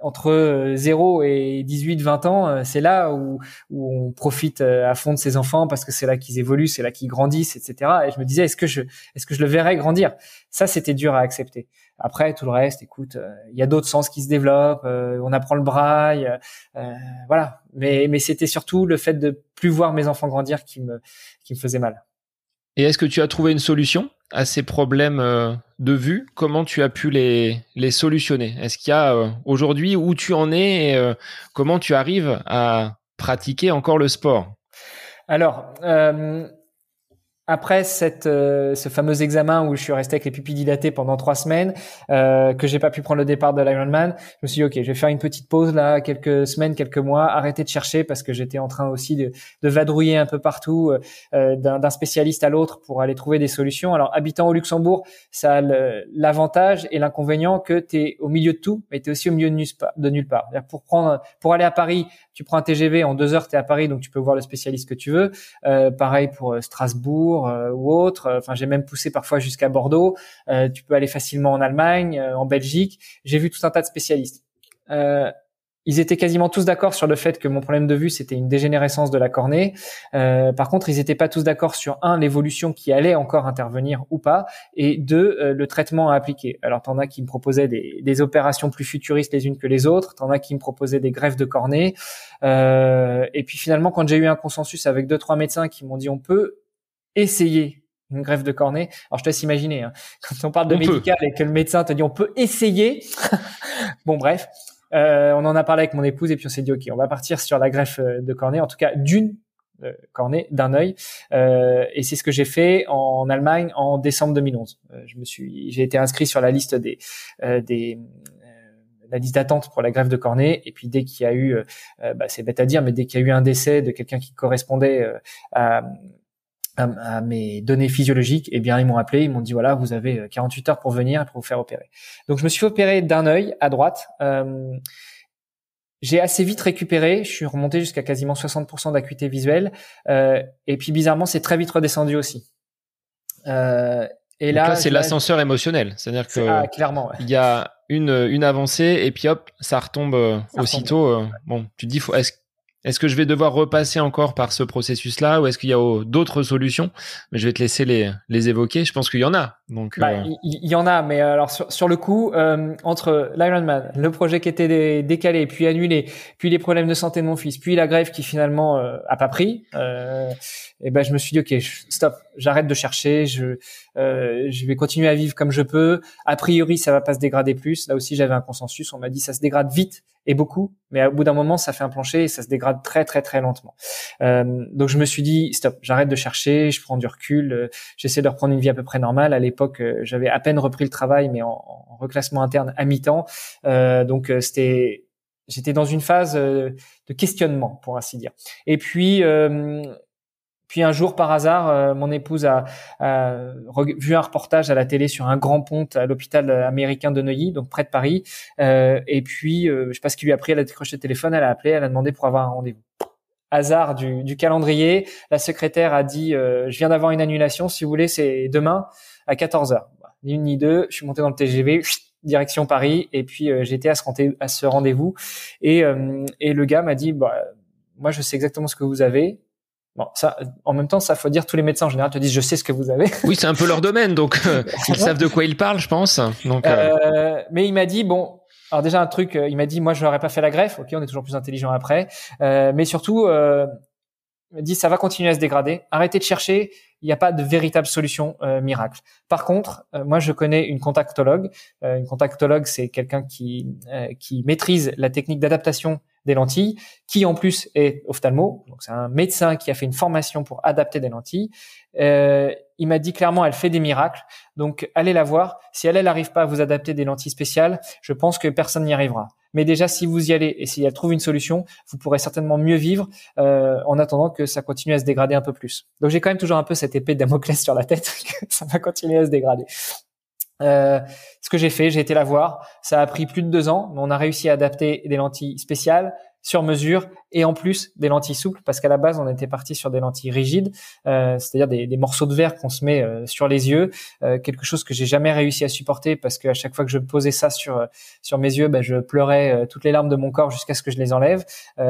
entre 0 euh, et 18, 20 ans, euh, c'est là où, où on profite euh, à fond de ses enfants parce que c'est là qu'ils évoluent, c'est là qu'ils grandissent, etc. Et je me disais, est-ce que je, est-ce que je le verrais grandir? Ça, c'était dur à accepter. Après, tout le reste, écoute, il y a d'autres sens qui se développent, on apprend le braille, voilà. Mais, mais c'était surtout le fait de plus voir mes enfants grandir qui me, qui me faisait mal.
Et est-ce que tu as trouvé une solution à ces problèmes euh, de vue? Comment tu as pu les, les solutionner? Est-ce qu'il y a euh, aujourd'hui où tu en es et euh, comment tu arrives à pratiquer encore le sport?
Alors, après cette, euh, ce fameux examen où je suis resté avec les pupilles dilatées pendant trois semaines, euh, que j'ai pas pu prendre le départ de l'Ironman, je me suis dit ok, je vais faire une petite pause là, quelques semaines, quelques mois, arrêter de chercher parce que j'étais en train aussi de, de vadrouiller un peu partout euh, d'un spécialiste à l'autre pour aller trouver des solutions. Alors habitant au Luxembourg, ça a l'avantage et l'inconvénient que tu es au milieu de tout, mais tu es aussi au milieu de, nulle part. Pour prendre, pour aller à Paris, tu prends un TGV en deux heures, tu es à Paris, donc tu peux voir le spécialiste que tu veux. Euh, pareil pour euh, Euh, ou autre. Enfin, j'ai même poussé parfois jusqu'à Bordeaux. tu peux aller facilement en Allemagne, en Belgique. J'ai vu tout un tas de spécialistes ils étaient quasiment tous d'accord sur le fait que mon problème de vue c'était une dégénérescence de la cornée. Euh, par contre, ils n'étaient pas tous d'accord sur un l'évolution qui allait encore intervenir ou pas, et deux euh, le traitement à appliquer. Alors t'en as qui me proposaient des, des, opérations plus futuristes les unes que les autres, t'en as qui me proposaient des greffes de cornée, euh, et puis finalement quand j'ai eu un consensus avec deux trois médecins qui m'ont dit on peut essayer une greffe de cornée. Alors je te laisse imaginer, hein, [laughs] quand on parle de médical et que le médecin te dit on peut essayer. [laughs] bon bref, euh, on en a parlé avec mon épouse et puis on s'est dit ok, on va partir sur la greffe euh, de cornée, en tout cas d'une euh, cornée d'un œil. et c'est ce que j'ai fait en Allemagne en décembre 2011. je me suis, j'ai été inscrit sur la liste des des la liste d'attente pour la greffe de cornée. Et puis dès qu'il y a eu, bah, c'est bête à dire, mais dès qu'il y a eu un décès de quelqu'un qui correspondait à, à, mes données physiologiques, eh bien ils m'ont appelé, ils m'ont dit voilà, vous avez 48 euh, heures pour venir pour vous faire opérer. Donc je me suis fait opérer d'un œil à droite. Euh, j'ai assez vite récupéré, je suis remonté jusqu'à quasiment 60% d'acuité visuelle, euh, et puis bizarrement c'est très vite redescendu aussi.
Euh, et là, c'est l'ascenseur émotionnel, c'est-à-dire que
ah, clairement,
il y a une une avancée et puis hop, ça retombe aussitôt. Bon, tu te dis, faut, est-ce est-ce que je vais devoir repasser encore par ce processus-là ou est-ce qu'il y a d'autres solutions? Mais je vais te laisser les, les évoquer. Je pense qu'il y en a. Donc,
bah, euh, il y, en a, mais alors sur, le coup, euh, entre l'Ironman, le projet qui était décalé, puis annulé, puis les problèmes de santé de mon fils, puis la grève qui finalement euh, a pas pris, euh, et ben je me suis dit ok, stop, j'arrête de chercher, je euh, je vais continuer à vivre comme je peux. A priori, ça va pas se dégrader plus. Là aussi, j'avais un consensus. On m'a dit ça se dégrade vite et beaucoup, mais au bout d'un moment, ça fait un plancher et ça se dégrade très très très lentement. Euh, donc je me suis dit stop, j'arrête de chercher, je prends du recul, euh, j'essaie de reprendre une vie à peu près normale. À l'époque, euh, j'avais à peine repris le travail, mais en, en reclassement interne à mi-temps. Euh, donc c'était j'étais dans une phase de questionnement, pour ainsi dire. Et puis puis un jour, par hasard, euh, mon épouse a, vu un reportage à la télé sur un grand pont à l'hôpital américain de Neuilly, donc près de Paris. Euh, et puis, euh, je sais pas ce qui lui a pris, elle a décroché le téléphone, elle a appelé, elle a demandé pour avoir un rendez-vous. Hasard du, du, calendrier, la secrétaire a dit Je viens d'avoir une annulation, si vous voulez, c'est demain à 14 h Ni une ni deux, je suis monté dans le TGV, [sniffs] direction Paris, et puis j'ai été à ce rendez-vous. Et, et le gars m'a dit bah, Moi, je sais exactement ce que vous avez Bon, ça, en même temps, ça faut dire tous les médecins en général te disent je sais ce que vous avez.
Oui, c'est un peu leur domaine, donc euh, [laughs] ils savent de quoi ils parlent, je pense. Donc,
euh... Euh, mais il m'a dit bon, alors déjà un truc, euh, il m'a dit moi je n'aurais pas fait la greffe. Ok, on est toujours plus intelligent après, mais surtout, il m'a dit ça va continuer à se dégrader. Arrêtez de chercher. Il n'y a pas de véritable solution miracle. Par contre, moi je connais une contactologue. une contactologue, c'est quelqu'un qui qui maîtrise la technique d'adaptation des lentilles, qui en plus est ophtalmo, donc c'est un médecin qui a fait une formation pour adapter des lentilles. Euh, il m'a dit clairement, elle fait des miracles. Donc, allez la voir. Si elle, elle n'arrive pas à vous adapter des lentilles spéciales, je pense que personne n'y arrivera. Mais déjà, si vous y allez et si elle trouve une solution, vous pourrez certainement mieux vivre euh, en attendant que ça continue à se dégrader un peu plus. Donc, j'ai quand même toujours un peu cette épée de Damoclès sur la tête, [laughs] ça va continuer à se dégrader. Euh, ce que j'ai fait, j'ai été la voir. Ça a pris plus de deux ans, mais on a réussi à adapter des lentilles spéciales sur mesure et en plus des lentilles souples parce qu'à la base on était parti sur des lentilles rigides, euh, c'est-à-dire des, des, morceaux de verre qu'on se met euh, sur les yeux, euh, quelque chose que j'ai jamais réussi à supporter parce qu'à chaque fois que je posais ça sur euh, sur mes yeux, ben, je pleurais euh, toutes les larmes de mon corps jusqu'à ce que je les enlève.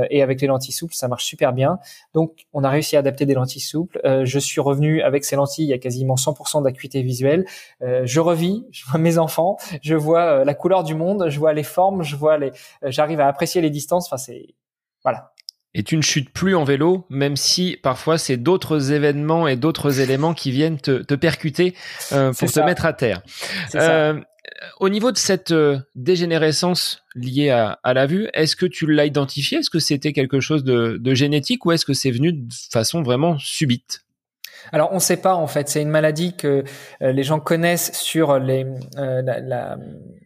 et avec les lentilles souples, ça marche super bien. Donc on a réussi à adapter des lentilles souples. je suis revenu avec ces lentilles à quasiment 100% d'acuité visuelle. je revis, [laughs] je vois mes enfants, je vois la couleur du monde, je vois les formes, je vois les, j'arrive à apprécier les distances. Enfin c'est voilà.
Et tu ne chutes plus en vélo, même si parfois c'est d'autres événements et d'autres [laughs] éléments qui viennent te, percuter euh, pour te mettre à terre. Euh, au niveau de cette euh, dégénérescence liée à, la vue, est-ce que tu l'as identifié Est-ce que c'était quelque chose de génétique ou est-ce que c'est venu de façon vraiment subite?
Alors on ne sait pas en fait, c'est une maladie que euh, les gens connaissent sur les, euh,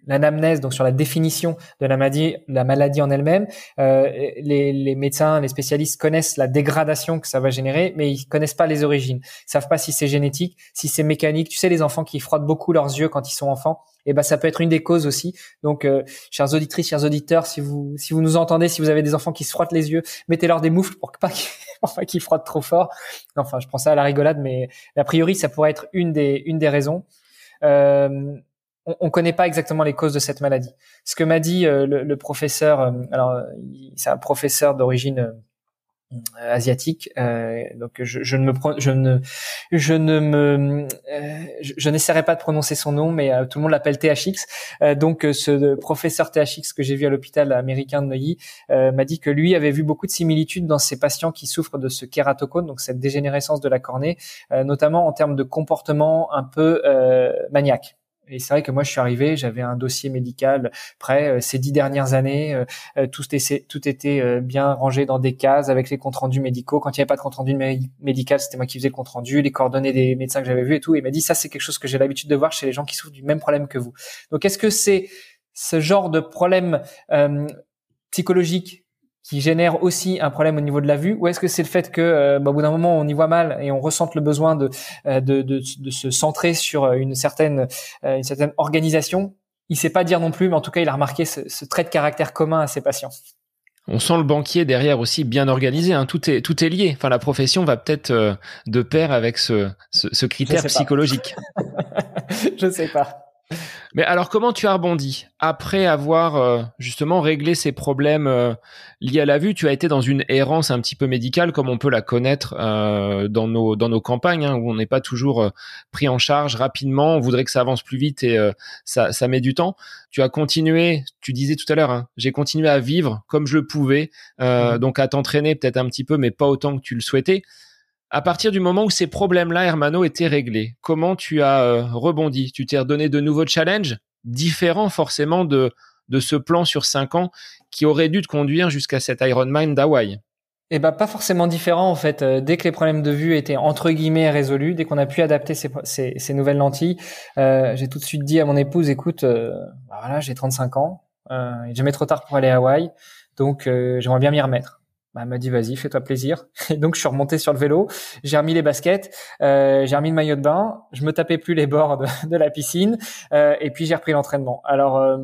l'anamnèse, donc sur la définition de la maladie, la maladie en elle-même. Euh, les, les, médecins, les spécialistes connaissent la dégradation que ça va générer, mais ils connaissent pas les origines. Ils savent pas si c'est génétique, si c'est mécanique. Tu sais, les enfants qui frottent beaucoup leurs yeux quand ils sont enfants, et ben ça peut être une des causes aussi. Donc, euh, chers auditrices, chers auditeurs, si vous si vous nous entendez, si vous avez des enfants qui se frottent les yeux, mettez-leur des moufles [laughs] pour pas qu'ils frottent trop fort. Enfin, je prends ça à la rigolade, mais a priori, ça pourrait être une des une des raisons. Euh, on ne connaît pas exactement les causes de cette maladie. Ce que m'a dit euh, le, le, professeur, euh, alors c'est un professeur d'origine asiatique. Euh, donc je, je, ne me je ne je ne me euh, je, n'essaierai pas de prononcer son nom, mais tout le monde l'appelle THX. donc ce professeur THX que j'ai vu à l'hôpital américain de Neuilly m'a dit que lui avait vu beaucoup de similitudes dans ces patients qui souffrent de ce kératocone, donc cette dégénérescence de la cornée, notamment en termes de comportement un peu maniaque. Et c'est vrai que moi, je suis arrivé, j'avais un dossier médical prêt. Euh, ces dix dernières années, euh, euh, tout était, tout était bien rangé dans des cases avec les comptes rendus médicaux. Quand il n'y avait pas de compte rendu médical, c'était moi qui faisais le compte rendu, les coordonnées des médecins que j'avais vus et tout. Et il m'a dit ça, c'est quelque chose que j'ai l'habitude de voir chez les gens qui souffrent du même problème que vous. Donc, est-ce que c'est ce genre de problème euh, psychologique qui génère aussi un problème au niveau de la vue ou est-ce que c'est le fait que euh, bah, au bout d'un moment on y voit mal et on ressente le besoin de, euh, de, de, de, se centrer sur euh, une certaine, une certaine organisation? Il sait pas dire non plus, mais en tout cas il a remarqué ce, ce trait de caractère commun à ses patients.
On sent le banquier derrière aussi bien organisé. Hein. Tout est tout est lié. Enfin, la profession va peut-être de pair avec ce, ce, ce critère psychologique.
Je sais pas. [laughs]
Mais alors, comment tu as rebondi après avoir euh, justement réglé ces problèmes euh, liés à la vue? Tu as été dans une errance un petit peu médicale, comme on peut la connaître euh, dans nos dans nos campagnes, hein, où on n'est pas toujours pris en charge rapidement. On voudrait que ça avance plus vite et ça ça met du temps. Tu as continué. Tu disais tout à l'heure, hein, j'ai continué à vivre comme je le pouvais, mmh. donc à t'entraîner peut-être un petit peu, mais pas autant que tu le souhaitais à partir du moment où ces problèmes-là, Hermano, étaient réglés, comment tu as euh, rebondi? Tu t'es redonné de nouveaux challenges, différents forcément de, ce plan sur cinq ans qui aurait dû te conduire jusqu'à cet Ironman d'Hawaï?
Eh ben pas forcément différent en fait. Euh, dès que les problèmes de vue étaient entre guillemets résolus, dès qu'on a pu adapter ces, nouvelles lentilles, euh, j'ai tout de suite dit à mon épouse "Écoute, bah voilà, j'ai 35 ans, euh, il jamais trop tard pour aller à Hawaï, donc j'aimerais bien m'y remettre." Bah, elle m'a dit vas-y, fais-toi plaisir. [laughs] Et donc je suis remonté sur le vélo, j'ai remis les baskets, euh, j'ai remis le maillot de bain, je me tapais plus les bords [laughs] de, la piscine, euh, et puis j'ai repris l'entraînement. Alors euh,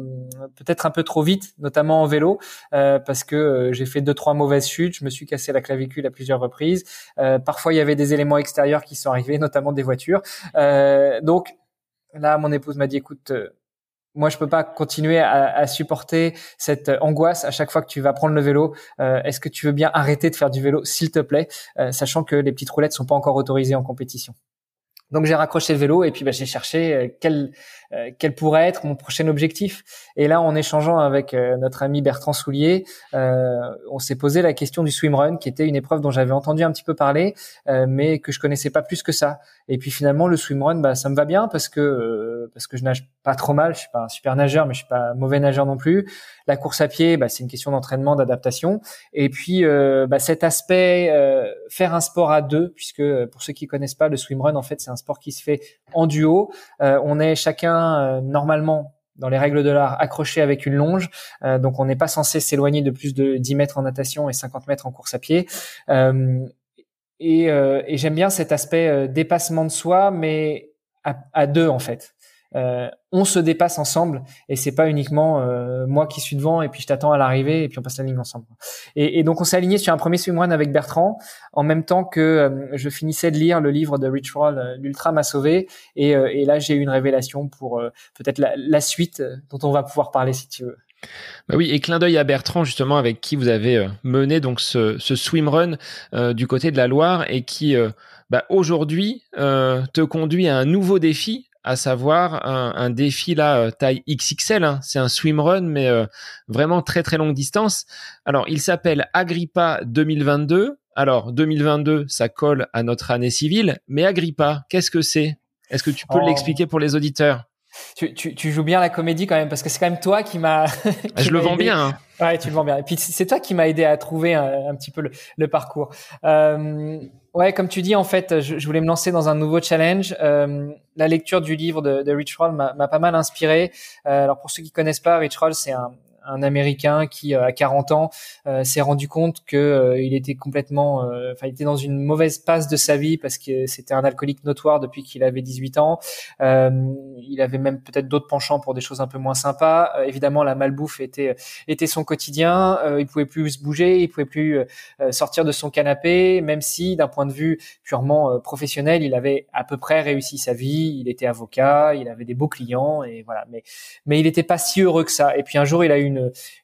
peut-être un peu trop vite, notamment en vélo, euh, parce que euh, j'ai fait deux trois mauvaises chutes, je me suis cassé la clavicule à plusieurs reprises. parfois il y avait des éléments extérieurs qui sont arrivés, [laughs] notamment des voitures. donc là, mon épouse m'a dit écoute moi, je peux pas continuer à, supporter cette angoisse à chaque fois que tu vas prendre le vélo. Euh, Est-ce que tu veux bien arrêter de faire du vélo, s'il te plaît, euh, sachant que les petites roulettes sont pas encore autorisées en compétition? Donc j'ai raccroché le vélo et puis bah, j'ai cherché euh, quelle quel pourrait être mon prochain objectif. Et là, en échangeant avec notre ami Bertrand Soulier, on s'est posé la question du swimrun, qui était une épreuve dont j'avais entendu un petit peu parler, mais que je connaissais pas plus que ça. Et puis finalement, le swimrun, bah, ça me va bien parce que parce que je nage pas trop mal. Je suis pas un super nageur, mais je suis pas un mauvais nageur non plus. La course à pied, bah, c'est une question d'entraînement, d'adaptation. Et puis bah, cet aspect faire un sport à deux, puisque pour ceux qui connaissent pas le swimrun, en fait, c'est un sport qui se fait en duo. on est chacun normalement dans les règles de l'art, accroché avec une longe. Euh, donc, on n'est pas censé s'éloigner de plus de 10 mètres en natation et 50 mètres en course à pied. Euh, et, euh, j'aime bien cet aspect dépassement de soi, mais à deux en fait euh, on se dépasse ensemble et c'est pas uniquement euh, moi qui suis devant et puis je t'attends à l'arrivée et puis on passe la ligne ensemble. Et, et donc on s'est aligné sur un premier swimrun avec Bertrand en même temps que euh, je finissais de lire le livre de Rich Roll, euh, l'Ultra m'a sauvé et, et là j'ai eu une révélation pour peut-être la, la, suite dont on va pouvoir parler si tu veux.
Bah oui, et clin d'œil à Bertrand justement avec qui vous avez mené donc ce, ce swimrun du côté de la Loire et qui bah, aujourd'hui te conduit à un nouveau défi à savoir un, défi là euh, taille XXL. Hein. C'est un swimrun, mais euh, vraiment très très longue distance. Alors, il s'appelle Agrippa 2022. Alors, 2022, ça colle à notre année civile, mais Agrippa, qu'est-ce que c'est? Est-ce que tu peux oh. l'expliquer pour les auditeurs?
Tu, tu, tu, joues bien la comédie quand même parce que c'est quand même toi qui m'a. [laughs]
je le vends bien. Hein.
Ouais, tu le vends bien. Et puis c'est toi qui m'a aidé à trouver un, petit peu le, le parcours. Euh, ouais, comme tu dis, en fait, je, je, voulais me lancer dans un nouveau challenge. Euh, la lecture du livre de, de Rich Roll m'a pas mal inspiré. Euh, alors pour ceux qui connaissent pas, Rich Roll, c'est un, un Américain qui, euh, à 40 ans, euh, s'est rendu compte que euh, il était complètement, enfin, était dans une mauvaise passe de sa vie parce que c'était un alcoolique notoire depuis qu'il avait 18 ans. il avait même peut-être d'autres penchants pour des choses un peu moins sympas. évidemment, la malbouffe était était son quotidien. il pouvait plus se bouger, il pouvait plus sortir de son canapé, même si, d'un point de vue purement professionnel, il avait à peu près réussi sa vie. Il était avocat, il avait des beaux clients et voilà. Mais mais il n'était pas si heureux que ça. Et puis un jour, il a eu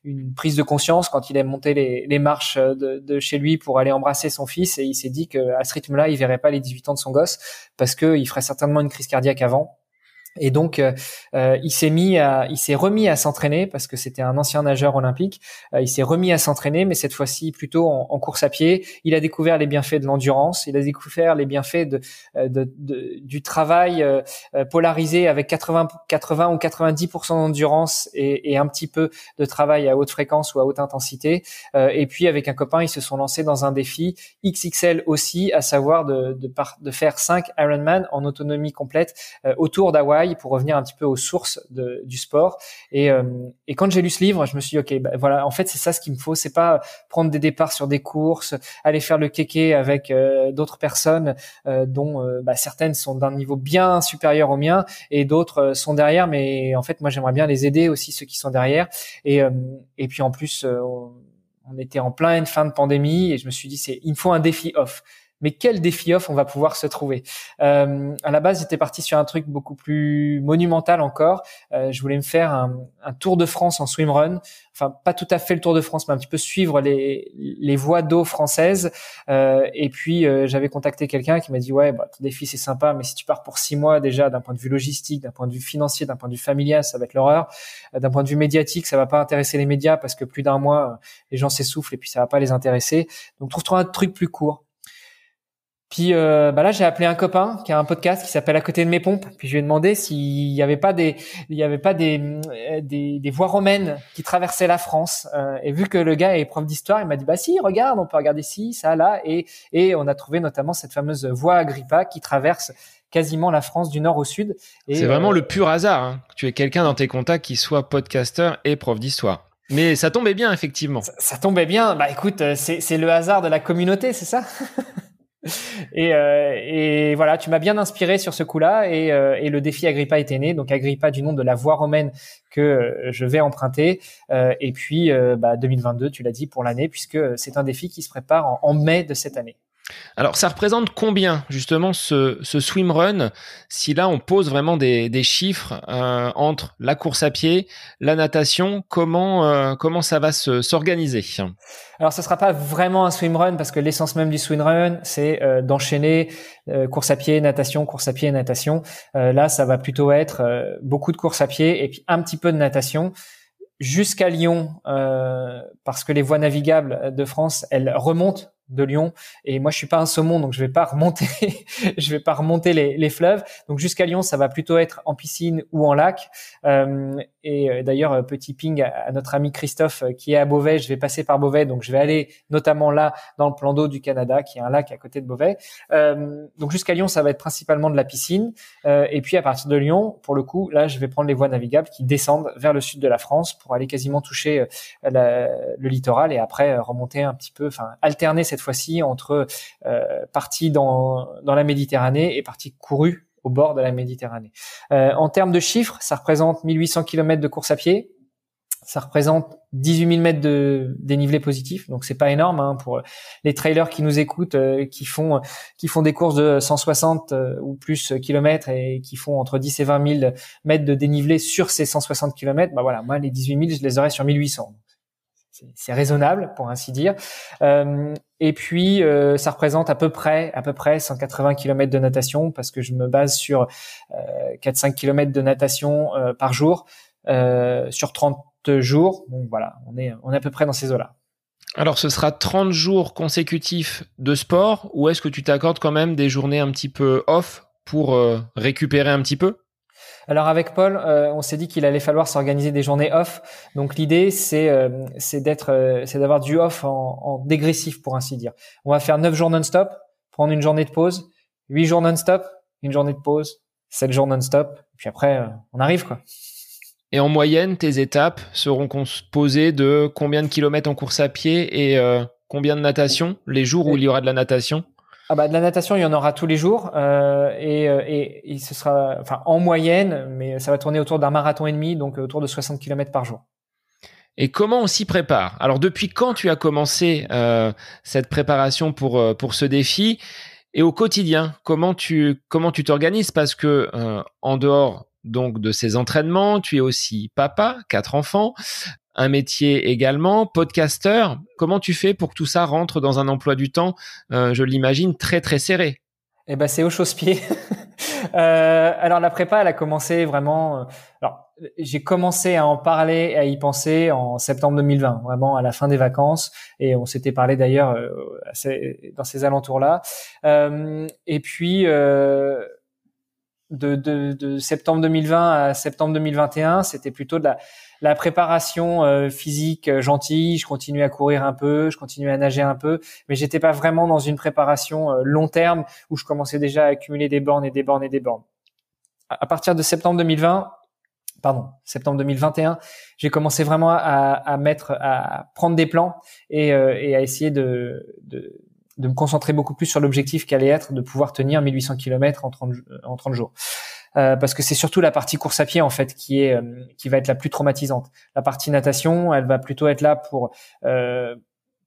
une, prise de conscience quand il est monté les, marches de, chez lui pour aller embrasser son fils et il s'est dit qu'à ce rythme-là, il verrait pas les 18 ans de son gosse parce qu'il ferait certainement une crise cardiaque avant. Et donc, euh, euh, il s'est mis, à, il s'est remis à s'entraîner parce que c'était un ancien nageur olympique. Euh, il s'est remis à s'entraîner, mais cette fois-ci plutôt en, course à pied. Il a découvert les bienfaits de l'endurance. Il a découvert les bienfaits de, de, de du travail polarisé avec 80, 80 ou 90% d'endurance et, et, un petit peu de travail à haute fréquence ou à haute intensité. et puis avec un copain, ils se sont lancés dans un défi XXL aussi, à savoir de, de, de faire 5 Ironman en autonomie complète autour d'Hawaï pour revenir un petit peu aux sources du sport. Et, euh, et quand j'ai lu ce livre, je me suis dit, ok, bah, voilà, en fait, c'est ça ce qu'il me faut. C'est pas prendre des départs sur des courses, aller faire le kéké avec euh, d'autres personnes euh, dont bah, certaines sont d'un niveau bien supérieur au mien et d'autres sont derrière. Mais en fait, moi, j'aimerais bien les aider aussi ceux qui sont derrière. Et, et puis en plus, on était en pleine fin de pandémie et je me suis dit, c'est, il me faut un défi off mais quel défi off on va pouvoir se trouver? Euh, À la base, j'étais parti sur un truc beaucoup plus monumental encore. Euh, je voulais me faire un, un, Tour de France en swimrun. Enfin, pas tout à fait le Tour de France, mais un petit peu suivre les, les voies d'eau françaises. Euh, et puis, euh, j'avais contacté quelqu'un qui m'a dit, ouais, bah, ton défi, c'est sympa, mais si tu pars pour six mois déjà, d'un point de vue logistique, d'un point de vue financier, d'un point de vue familial, ça va être l'horreur. Euh, d'un point de vue médiatique, ça va pas intéresser les médias parce que plus d'un mois, les gens s'essoufflent et puis ça va pas les intéresser. Donc, trouve-toi un truc plus court. Puis euh, bah là, j'ai appelé un copain qui a un podcast qui s'appelle À côté de mes pompes. Puis je lui ai demandé s'il y avait pas des, il y avait pas des, euh, des, des voies romaines qui traversaient la France. Euh, et vu que le gars est prof d'histoire, il m'a dit bah si, regarde, on peut regarder ci, ça, là, et et on a trouvé notamment cette fameuse voie Agrippa qui traverse quasiment la France du nord au sud.
C'est vraiment le pur hasard. Hein, que tu aies quelqu'un dans tes contacts qui soit podcasteur et prof d'histoire. Mais ça tombait bien, effectivement.
Ça, ça tombait bien. Bah écoute, c'est le hasard de la communauté, c'est ça? [laughs] et, euh, et, voilà, tu m'as bien inspiré sur ce coup-là et, euh, et, le défi Agrippa était né. Donc Agrippa du nom de la voie romaine que euh, je vais emprunter. Et puis bah, 2022, tu l'as dit pour l'année, puisque c'est un défi qui se prépare en, mai de cette année.
Alors, ça représente combien, justement, ce, swim run, si là, on pose vraiment des, chiffres euh, entre la course à pied, la natation, comment, euh, comment ça va s'organiser?
Alors, ce sera pas vraiment un swim run, parce que l'essence même du swim run, c'est euh, d'enchaîner course à pied, natation, course à pied, natation. là, ça va plutôt être beaucoup de course à pied et puis un petit peu de natation jusqu'à Lyon, parce que les voies navigables de France, elles remontent de Lyon. Et moi je suis pas un saumon donc je vais pas remonter [laughs] je vais pas remonter les, les fleuves. Donc jusqu'à Lyon ça va plutôt être en piscine ou en lac. Euh, et euh, d'ailleurs euh, petit ping à, notre ami Christophe euh, qui est à Beauvais. Je vais passer par Beauvais donc je vais aller notamment là dans le plan d'eau du Canada qui est un lac à côté de Beauvais. Euh, donc jusqu'à Lyon ça va être principalement de la piscine. Euh, et puis à partir de Lyon pour le coup là je vais prendre les voies navigables qui descendent vers le sud de la France pour aller quasiment toucher le littoral et après remonter un petit peu enfin alterner cette fois-ci entre euh, partie dans, la Méditerranée et partie courue au bord de la Méditerranée. Euh, en termes de chiffres, ça représente 1800 km de course à pied, ça représente 18 000 mètres de dénivelé positif, donc c'est pas énorme hein, pour les trailers qui nous écoutent, euh, qui font qui font des courses de 160 euh, ou plus kilomètres et qui font entre 10 et 20 000 mètres de dénivelé sur ces 160 kilomètres. Bah voilà, moi les 18 000, je les aurais sur 1800 c'est raisonnable pour ainsi dire. Et puis euh, ça représente à peu près à peu près 180 km de natation parce que je me base sur euh, 4-5 km de natation euh, par jour euh, sur 30 jours. Donc voilà, on est on est à peu près dans ces eaux-là.
Alors ce sera 30 jours consécutifs de sport ou est-ce que tu t'accordes quand même des journées un petit peu off pour récupérer un petit peu?
Alors avec Paul, euh, on s'est dit qu'il allait falloir s'organiser des journées off. Donc l'idée c'est euh, d'être euh, c'est d'avoir du off en, en, dégressif pour ainsi dire. On va faire 9 jours non-stop, prendre une journée de pause, 8 jours non-stop, une journée de pause, 7 jours non-stop, puis après on arrive quoi.
Et en moyenne, tes étapes seront composées de combien de kilomètres en course à pied et combien de natation les jours où il y aura de la natation?
Ah bah de la natation, il y en aura tous les jours euh, et, euh, ce sera, enfin en moyenne, mais ça va tourner autour d'un marathon et demi, donc autour de 60 km par jour.
Et comment on s'y prépare? Alors depuis quand tu as commencé euh, cette préparation pour euh, pour ce défi? Et au quotidien comment tu t'organises? Parce que euh, en dehors donc de ces entraînements, tu es aussi papa, quatre enfants, un métier également, podcasteur. Comment tu fais pour que tout ça rentre dans un emploi du temps, euh, je l'imagine, très très serré?
Eh ben c'est au chausse-pied. [laughs] euh, alors la prépa, elle a commencé vraiment. Euh, alors j'ai commencé à en parler, à y penser en septembre 2020, vraiment à la fin des vacances, et on s'était parlé d'ailleurs dans ces alentours-là. Et puis de, septembre 2020 à septembre 2021, c'était plutôt de la, la préparation euh, physique euh, gentille. Je continuais à courir un peu, je continuais à nager un peu, mais j'étais pas vraiment dans une préparation euh, long terme où je commençais déjà à accumuler des bornes et des bornes et des bornes. À, partir de septembre 2020, pardon, septembre 2021, j'ai commencé vraiment à, à, mettre, à prendre des plans et, et à essayer de, de de me concentrer beaucoup plus sur l'objectif qui allait être de pouvoir tenir 1800 km en 30, en 30 jours. Euh, parce que c'est surtout la partie course à pied en fait qui est euh, qui va être la plus traumatisante. La partie natation, elle va plutôt être là pour euh,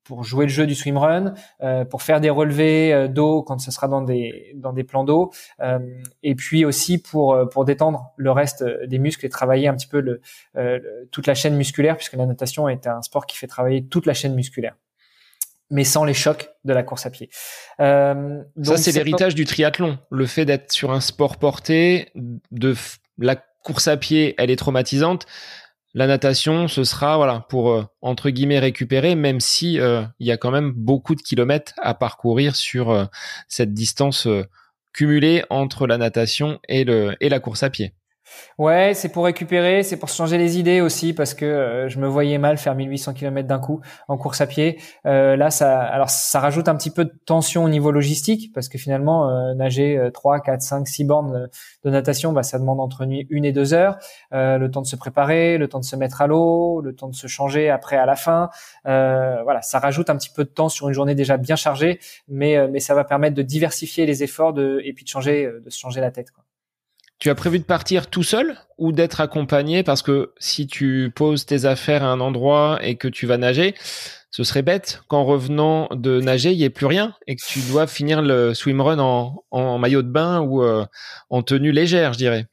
pour jouer le jeu du swimrun, euh, pour faire des relevés euh, d'eau quand ce sera dans des dans des plans d'eau, et puis aussi pour pour détendre le reste des muscles et travailler un petit peu le, toute la chaîne musculaire puisque la natation est un sport qui fait travailler toute la chaîne musculaire mais sans les chocs de la course à pied.
Euh, ça, c'est l'héritage du triathlon. Le fait d'être sur un sport porté, de la course à pied, elle est traumatisante. La natation, ce sera voilà pour euh, entre guillemets récupérer, même si euh, il y a quand même beaucoup de kilomètres à parcourir sur euh, cette distance cumulée entre la natation et le et la course à pied.
Ouais, c'est pour récupérer, c'est pour se changer les idées aussi parce que euh, je me voyais mal faire 1800 km d'un coup en course à pied. Euh, là, ça, alors ça rajoute un petit peu de tension au niveau logistique parce que finalement euh, nager 3, 4, 5, 6 bornes de natation, bah, ça demande entre une et deux heures, le temps de se préparer, le temps de se mettre à l'eau, le temps de se changer après à la fin. voilà, ça rajoute un petit peu de temps sur une journée déjà bien chargée, mais mais ça va permettre de diversifier les efforts de, et puis de changer, de se changer la tête. Quoi.
Tu as prévu de partir tout seul ou d'être accompagné parce que si tu poses tes affaires à un endroit et que tu vas nager, ce serait bête qu'en revenant de nager, il n'y ait plus rien et que tu dois finir le swimrun en, en maillot de bain ou en tenue légère, je dirais.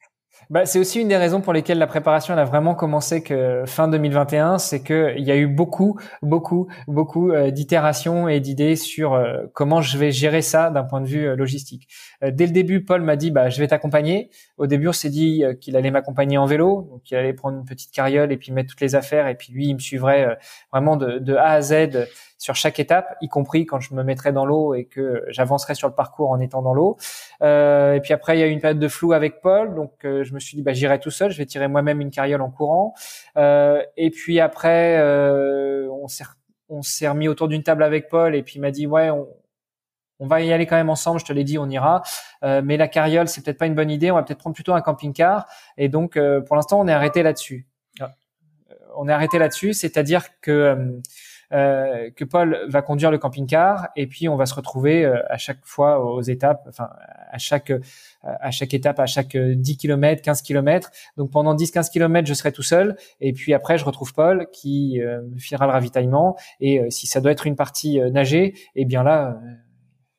Bah, c'est aussi une des raisons pour lesquelles la préparation elle a vraiment commencé que fin 2021, c'est que il y a eu beaucoup, beaucoup, beaucoup euh, d'itérations et d'idées sur euh, comment je vais gérer ça d'un point de vue euh, logistique. dès le début, Paul m'a dit bah je vais t'accompagner. Au début, on s'est dit qu'il allait m'accompagner en vélo, donc il allait prendre une petite carriole et puis mettre toutes les affaires et puis lui il me suivrait vraiment de, A à Z sur chaque étape, y compris quand je me mettrais dans l'eau et que j'avancerais sur le parcours en étant dans l'eau. Euh, et puis après, il y a eu une période de flou avec Paul, donc euh, je me suis dit bah j'irai tout seul, je vais tirer moi-même une carriole en courant. Euh, et puis après, euh, on on s'est remis autour d'une table avec Paul et puis il m'a dit ouais on, on va y aller quand même ensemble, je te l'ai dit, on ira. Euh, mais la carriole, c'est peut-être pas une bonne idée. On va peut-être prendre plutôt un camping-car. Et donc, euh, pour l'instant, on est arrêté là-dessus. Ah. On est arrêté là-dessus, c'est-à-dire que euh, que Paul va conduire le camping-car et puis on va se retrouver euh, à chaque fois aux étapes, enfin à chaque euh, à chaque étape, à chaque 10 km, 15 km. Donc pendant 10-15 km, je serai tout seul et puis après je retrouve Paul qui me filera le ravitaillement et si ça doit être une partie nagée, et eh bien là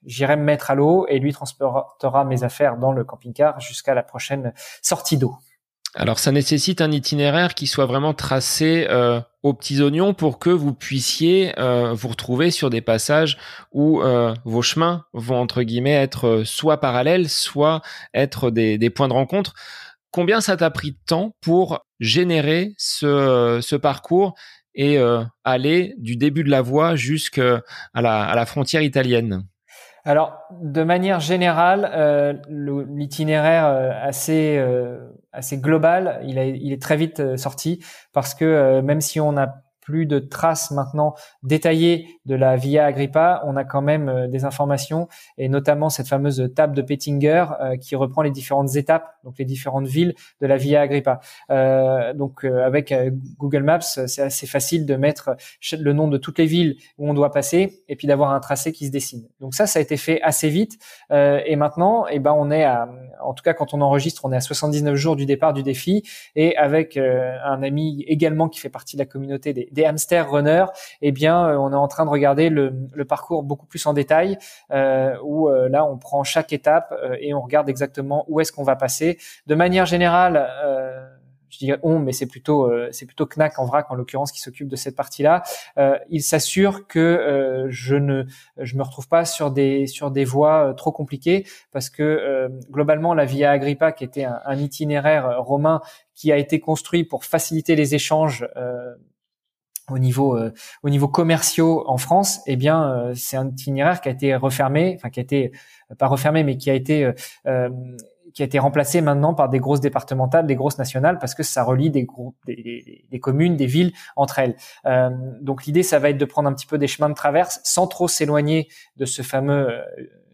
j'irai me mettre à l'eau et lui transportera mes affaires dans le camping-car jusqu'à la prochaine sortie d'eau.
Alors ça nécessite un itinéraire qui soit vraiment tracé euh, aux petits oignons pour que vous puissiez euh, vous retrouver sur des passages où euh, vos chemins vont entre guillemets être soit parallèles, soit être des, points de rencontre. Combien ça t'a pris de temps pour générer ce, parcours et aller du début de la voie jusqu'à la frontière italienne?
Alors, de manière générale, euh, l'itinéraire euh, assez euh, assez global, il, il est très vite sorti parce que même si on a plus de traces maintenant détaillées de la Via Agrippa, on a quand même euh, des informations et notamment cette fameuse table de Pettinger euh, qui reprend les différentes étapes, donc les différentes villes de la Via Agrippa. Euh, donc avec Google Maps, c'est assez facile de mettre le nom de toutes les villes où on doit passer et puis d'avoir un tracé qui se dessine. Donc ça, ça a été fait assez vite et maintenant, eh ben on est à, en tout cas quand on enregistre, on est à 79 jours du départ du défi et avec un ami également qui fait partie de la communauté des des hamster runners, eh bien, euh, on est en train de regarder le, parcours beaucoup plus en détail, euh, où euh, là, on prend chaque étape et on regarde exactement où est-ce qu'on va passer. De manière générale, je dirais on, mais c'est plutôt c'est plutôt Knack en vrac en l'occurrence qui s'occupe de cette partie-là. il s'assure que je ne je me retrouve pas sur des sur des voies trop compliquées parce que globalement la Via Agrippa qui était un, itinéraire romain qui a été construit pour faciliter les échanges au niveau euh, au niveau commerciaux en France, eh bien euh, c'est un itinéraire qui a été refermé, enfin qui a été euh, pas refermé mais qui a été qui a été remplacé maintenant par des grosses départementales, des grosses nationales, parce que ça relie des, groupes, des, des, communes, des villes entre elles. donc l'idée, ça va être de prendre un petit peu des chemins de traverse sans trop s'éloigner de ce fameux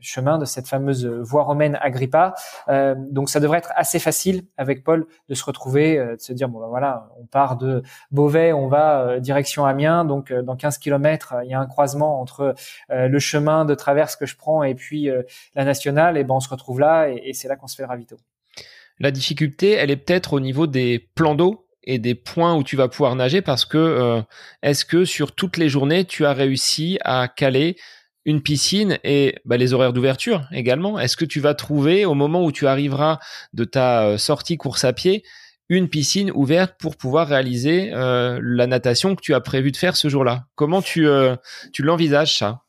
chemin de cette fameuse voie romaine Agrippa. Euh, donc ça devrait être assez facile avec Paul de se retrouver, euh, de se dire bon ben voilà, on part de Beauvais, on va euh, direction Amiens, donc dans 15 kilomètres, il y a un croisement entre le chemin de traverse que je prends et puis la nationale, et ben on se retrouve là et, c'est là qu'on se fait le.
La difficulté, elle est peut-être au niveau des plans d'eau et des points où tu vas pouvoir nager parce que est-ce que sur toutes les journées tu as réussi à caler une piscine et bah, les horaires d'ouverture également. Est-ce que tu vas trouver au moment où tu arriveras de ta euh, sortie course à pied une piscine ouverte pour pouvoir réaliser euh, la natation que tu as prévu de faire ce jour-là? Comment tu, euh, tu l'envisages ça?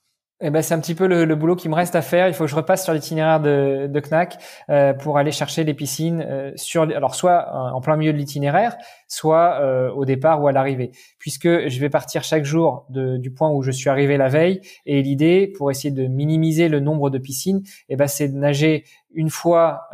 Eh ben, c'est un petit peu le, boulot qui me reste à faire. Il faut que je repasse sur l'itinéraire de, de Knack euh, pour aller chercher les piscines euh, sur, alors soit en plein milieu de l'itinéraire, soit euh, au départ ou à l'arrivée, puisque je vais partir chaque jour de, du point où je suis arrivé la veille. Et l'idée, pour essayer de minimiser le nombre de piscines, eh ben, c'est de nager une fois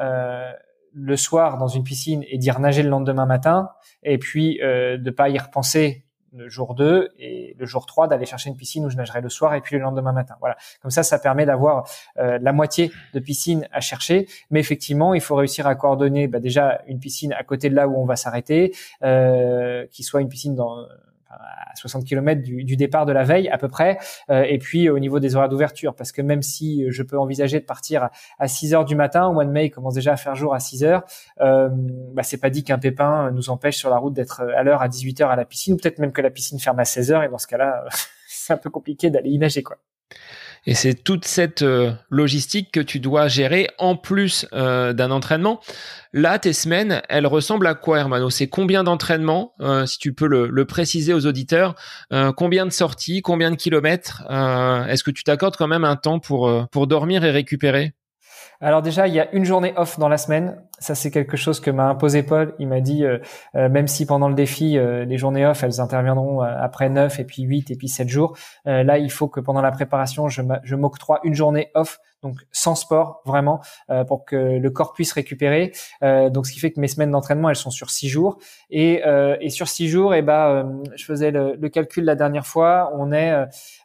le soir dans une piscine et d'y renager le lendemain matin, et puis de pas y repenser le jour 2 et le jour 3 d'aller chercher une piscine où je nagerai le soir et puis le lendemain matin. Voilà. Comme ça, ça permet d'avoir euh, la moitié de piscine à chercher. Mais effectivement, il faut réussir à coordonner bah, déjà une piscine à côté de là où on va s'arrêter, euh, qui soit une piscine dans à 60 km du, du, départ de la veille à peu près, euh, et puis au niveau des horaires d'ouverture, parce que même si je peux envisager de partir à, 6 heures du matin, au mois de mai il commence déjà à faire jour à 6 heures, euh, bah, c'est pas dit qu'un pépin nous empêche sur la route d'être à l'heure à 18 heures à la piscine, ou peut-être même que la piscine ferme à 16 heures, et dans ce cas-là, [laughs] c'est un peu compliqué d'aller y nager, quoi.
Et c'est toute cette euh, logistique que tu dois gérer en plus euh, d'un entraînement. Là, tes semaines, elles ressemblent à quoi, Hermano? C'est combien d'entraînements, euh, si tu peux le, préciser aux auditeurs Combien de sorties Combien de kilomètres Est-ce que tu t'accordes quand même un temps pour, pour dormir et récupérer?
Alors déjà, il y a une journée off dans la semaine. Ça, c'est quelque chose que m'a imposé Paul. Il m'a dit, euh, euh, même si pendant le défi, euh, les journées off, elles interviendront après 9 et puis 8 et puis 7 jours, là, il faut que pendant la préparation, je m'octroie une journée off, donc sans sport, vraiment, pour que le corps puisse récupérer. donc, ce qui fait que mes semaines d'entraînement, elles sont sur 6 jours. Et, et sur 6 jours, eh ben, je faisais le, le, calcul la dernière fois. On est,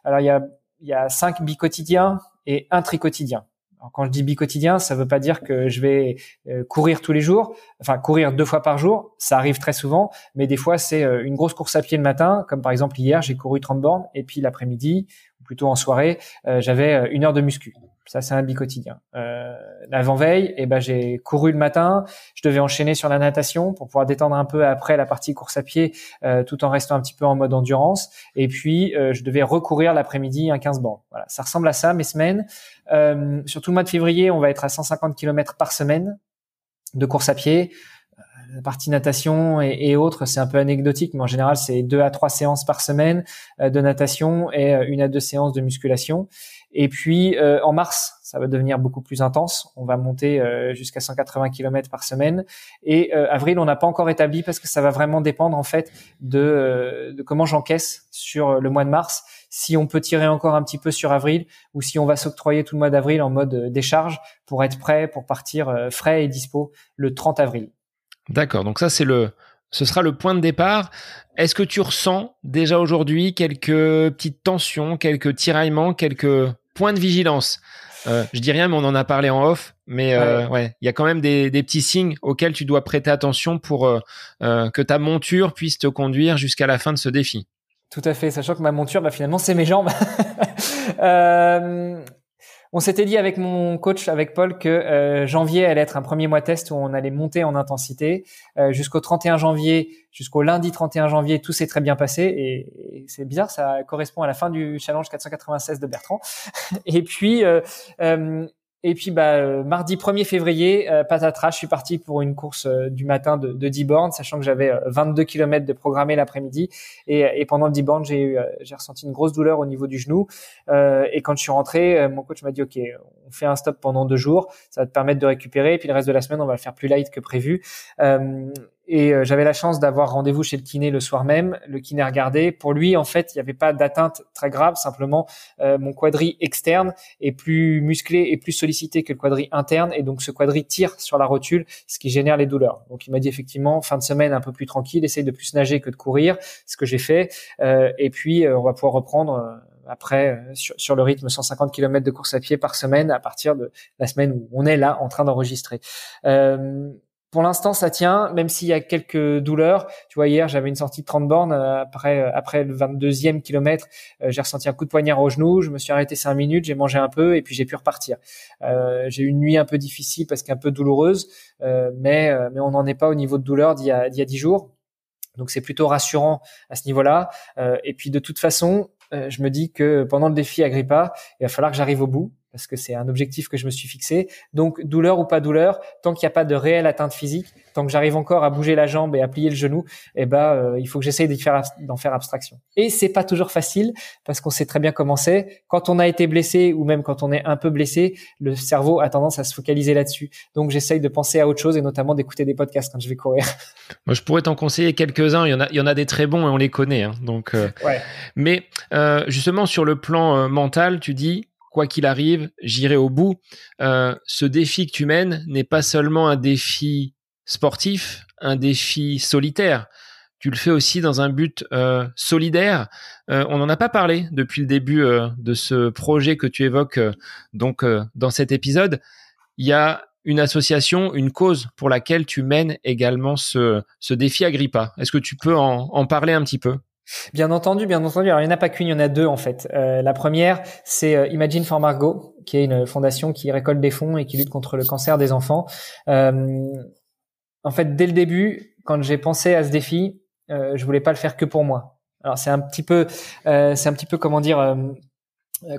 alors il y a, il y a 5 bi-quotidiens et un tri-quotidien quand je dis bi-quotidien, ça veut pas dire que je vais euh, courir tous les jours, enfin courir deux fois par jour, ça arrive très souvent, mais des fois c'est euh, une grosse course à pied le matin, comme par exemple hier, j'ai couru 30 bornes, et puis l'après-midi, plutôt en soirée, euh, j'avais une heure de muscu. Ça, c'est un bi-quotidien. Euh, L'avant-veille, eh ben, j'ai couru le matin. Je devais enchaîner sur la natation pour pouvoir détendre un peu après la partie course à pied, euh, tout en restant un petit peu en mode endurance. Et puis, euh, je devais recourir l'après-midi un 15 bornes. Voilà, ça ressemble à ça mes semaines. Euh, sur tout le mois de février, on va être à 150 km par semaine de course à pied. Euh, la partie natation et, autres, c'est un peu anecdotique, mais en général, c'est deux à trois séances par semaine euh, de natation et une à deux séances de musculation. Et puis euh, en mars, ça va devenir beaucoup plus intense. On va monter euh, jusqu'à 180 km par semaine. Et euh, avril, on n'a pas encore établi parce que ça va vraiment dépendre en fait de, de comment j'encaisse sur le mois de mars. Si on peut tirer encore un petit peu sur avril ou si on va s'octroyer tout le mois d'avril en mode décharge pour être prêt pour partir frais et dispo le 30 avril.
D'accord. Donc ça c'est le ce sera le point de départ. Est-ce que tu ressens déjà aujourd'hui quelques petites tensions, quelques tiraillements, quelques points de vigilance? Euh, Je dis rien, mais on en a parlé en off. Mais euh, ouais, il y a quand même des, petits signes auxquels tu dois prêter attention pour euh, que ta monture puisse te conduire jusqu'à la fin de ce défi.
Tout à fait, sachant que ma monture, bah, finalement, c'est mes jambes. [laughs] On s'était dit avec mon coach, avec Paul, que euh, janvier allait être un premier mois test où on allait monter en intensité. Euh, jusqu'au 31 janvier, jusqu'au lundi 31 janvier, tout s'est très bien passé. Et, c'est bizarre, ça correspond à la fin du challenge 496 de Bertrand. [laughs] et puis, euh, et puis bah, euh, mardi 1er février, euh, patatras, je suis parti pour une course euh, du matin de, de 10 bornes, sachant que j'avais 22 km de programmé l'après-midi. Et, pendant le 10 bornes, j'ai j'ai ressenti une grosse douleur au niveau du genou. et quand je suis rentré, mon coach m'a dit OK, on fait un stop pendant deux jours, ça va te permettre de récupérer. Et puis le reste de la semaine, on va le faire plus light que prévu. Et euh, j'avais la chance d'avoir rendez-vous chez le kiné le soir même. Le kiné a regardé. Pour lui, en fait, il n'y avait pas d'atteinte très grave. Simplement, euh, mon quadri externe est plus musclé et plus sollicité que le quadri interne. Et donc, ce quadri tire sur la rotule, ce qui génère les douleurs. Donc, il m'a dit effectivement, fin de semaine un peu plus tranquille, essaye de plus nager que de courir, ce que j'ai fait. Euh, et puis, on va pouvoir reprendre après sur, sur, le rythme 150 km de course à pied par semaine à partir de la semaine où on est là en train d'enregistrer. Euh, pour l'instant, ça tient, même s'il y a quelques douleurs. Tu vois, hier, j'avais une sortie de 30 bornes. Euh, après, euh, après le 22e kilomètre, euh, j'ai ressenti un coup de poignard au genou. Je me suis arrêté cinq minutes, j'ai mangé un peu et puis j'ai pu repartir. j'ai eu une nuit un peu difficile parce qu'un peu douloureuse, mais, mais on n'en est pas au niveau de douleur d'il y a, d'il y a 10 jours. Donc, c'est plutôt rassurant à ce niveau-là. et puis, de toute façon, je me dis que pendant le défi Agrippa, il va falloir que j'arrive au bout parce que c'est un objectif que je me suis fixé. Donc douleur ou pas douleur, tant qu'il n'y a pas de réelle atteinte physique, tant que j'arrive encore à bouger la jambe et à plier le genou, eh ben euh, il faut que j'essaye d'en faire, faire abstraction. Et c'est pas toujours facile parce qu'on sait très bien comment c'est. Quand on a été blessé ou même quand on est un peu blessé, le cerveau a tendance à se focaliser là-dessus. Donc j'essaye de penser à autre chose et notamment d'écouter des podcasts quand je vais courir. [laughs]
Moi, je pourrais t'en conseiller quelques-uns. Il y en a, il y en a des très bons et on les connaît. Hein. Donc, euh, ouais. mais euh, justement sur le plan mental, tu dis quoi qu'il arrive, j'irai au bout. Euh, ce défi que tu mènes n'est pas seulement un défi sportif, un défi solitaire. Tu le fais aussi dans un but euh, solidaire. Euh, on n'en a pas parlé depuis le début de ce projet que tu évoques donc dans cet épisode. Il y a une association, une cause pour laquelle tu mènes également ce, ce défi Agrippa. Est-ce que tu peux en parler un petit peu?
Bien entendu, bien entendu. Alors il n'y en a pas qu'une, il y en a deux en fait. Euh, la première, c'est euh, Imagine for Margot, qui est une fondation qui récolte des fonds et qui lutte contre le cancer des enfants. Euh, en fait, dès le début, quand j'ai pensé à ce défi, je voulais pas le faire que pour moi. Alors c'est un petit peu, c'est un petit peu comment dire euh,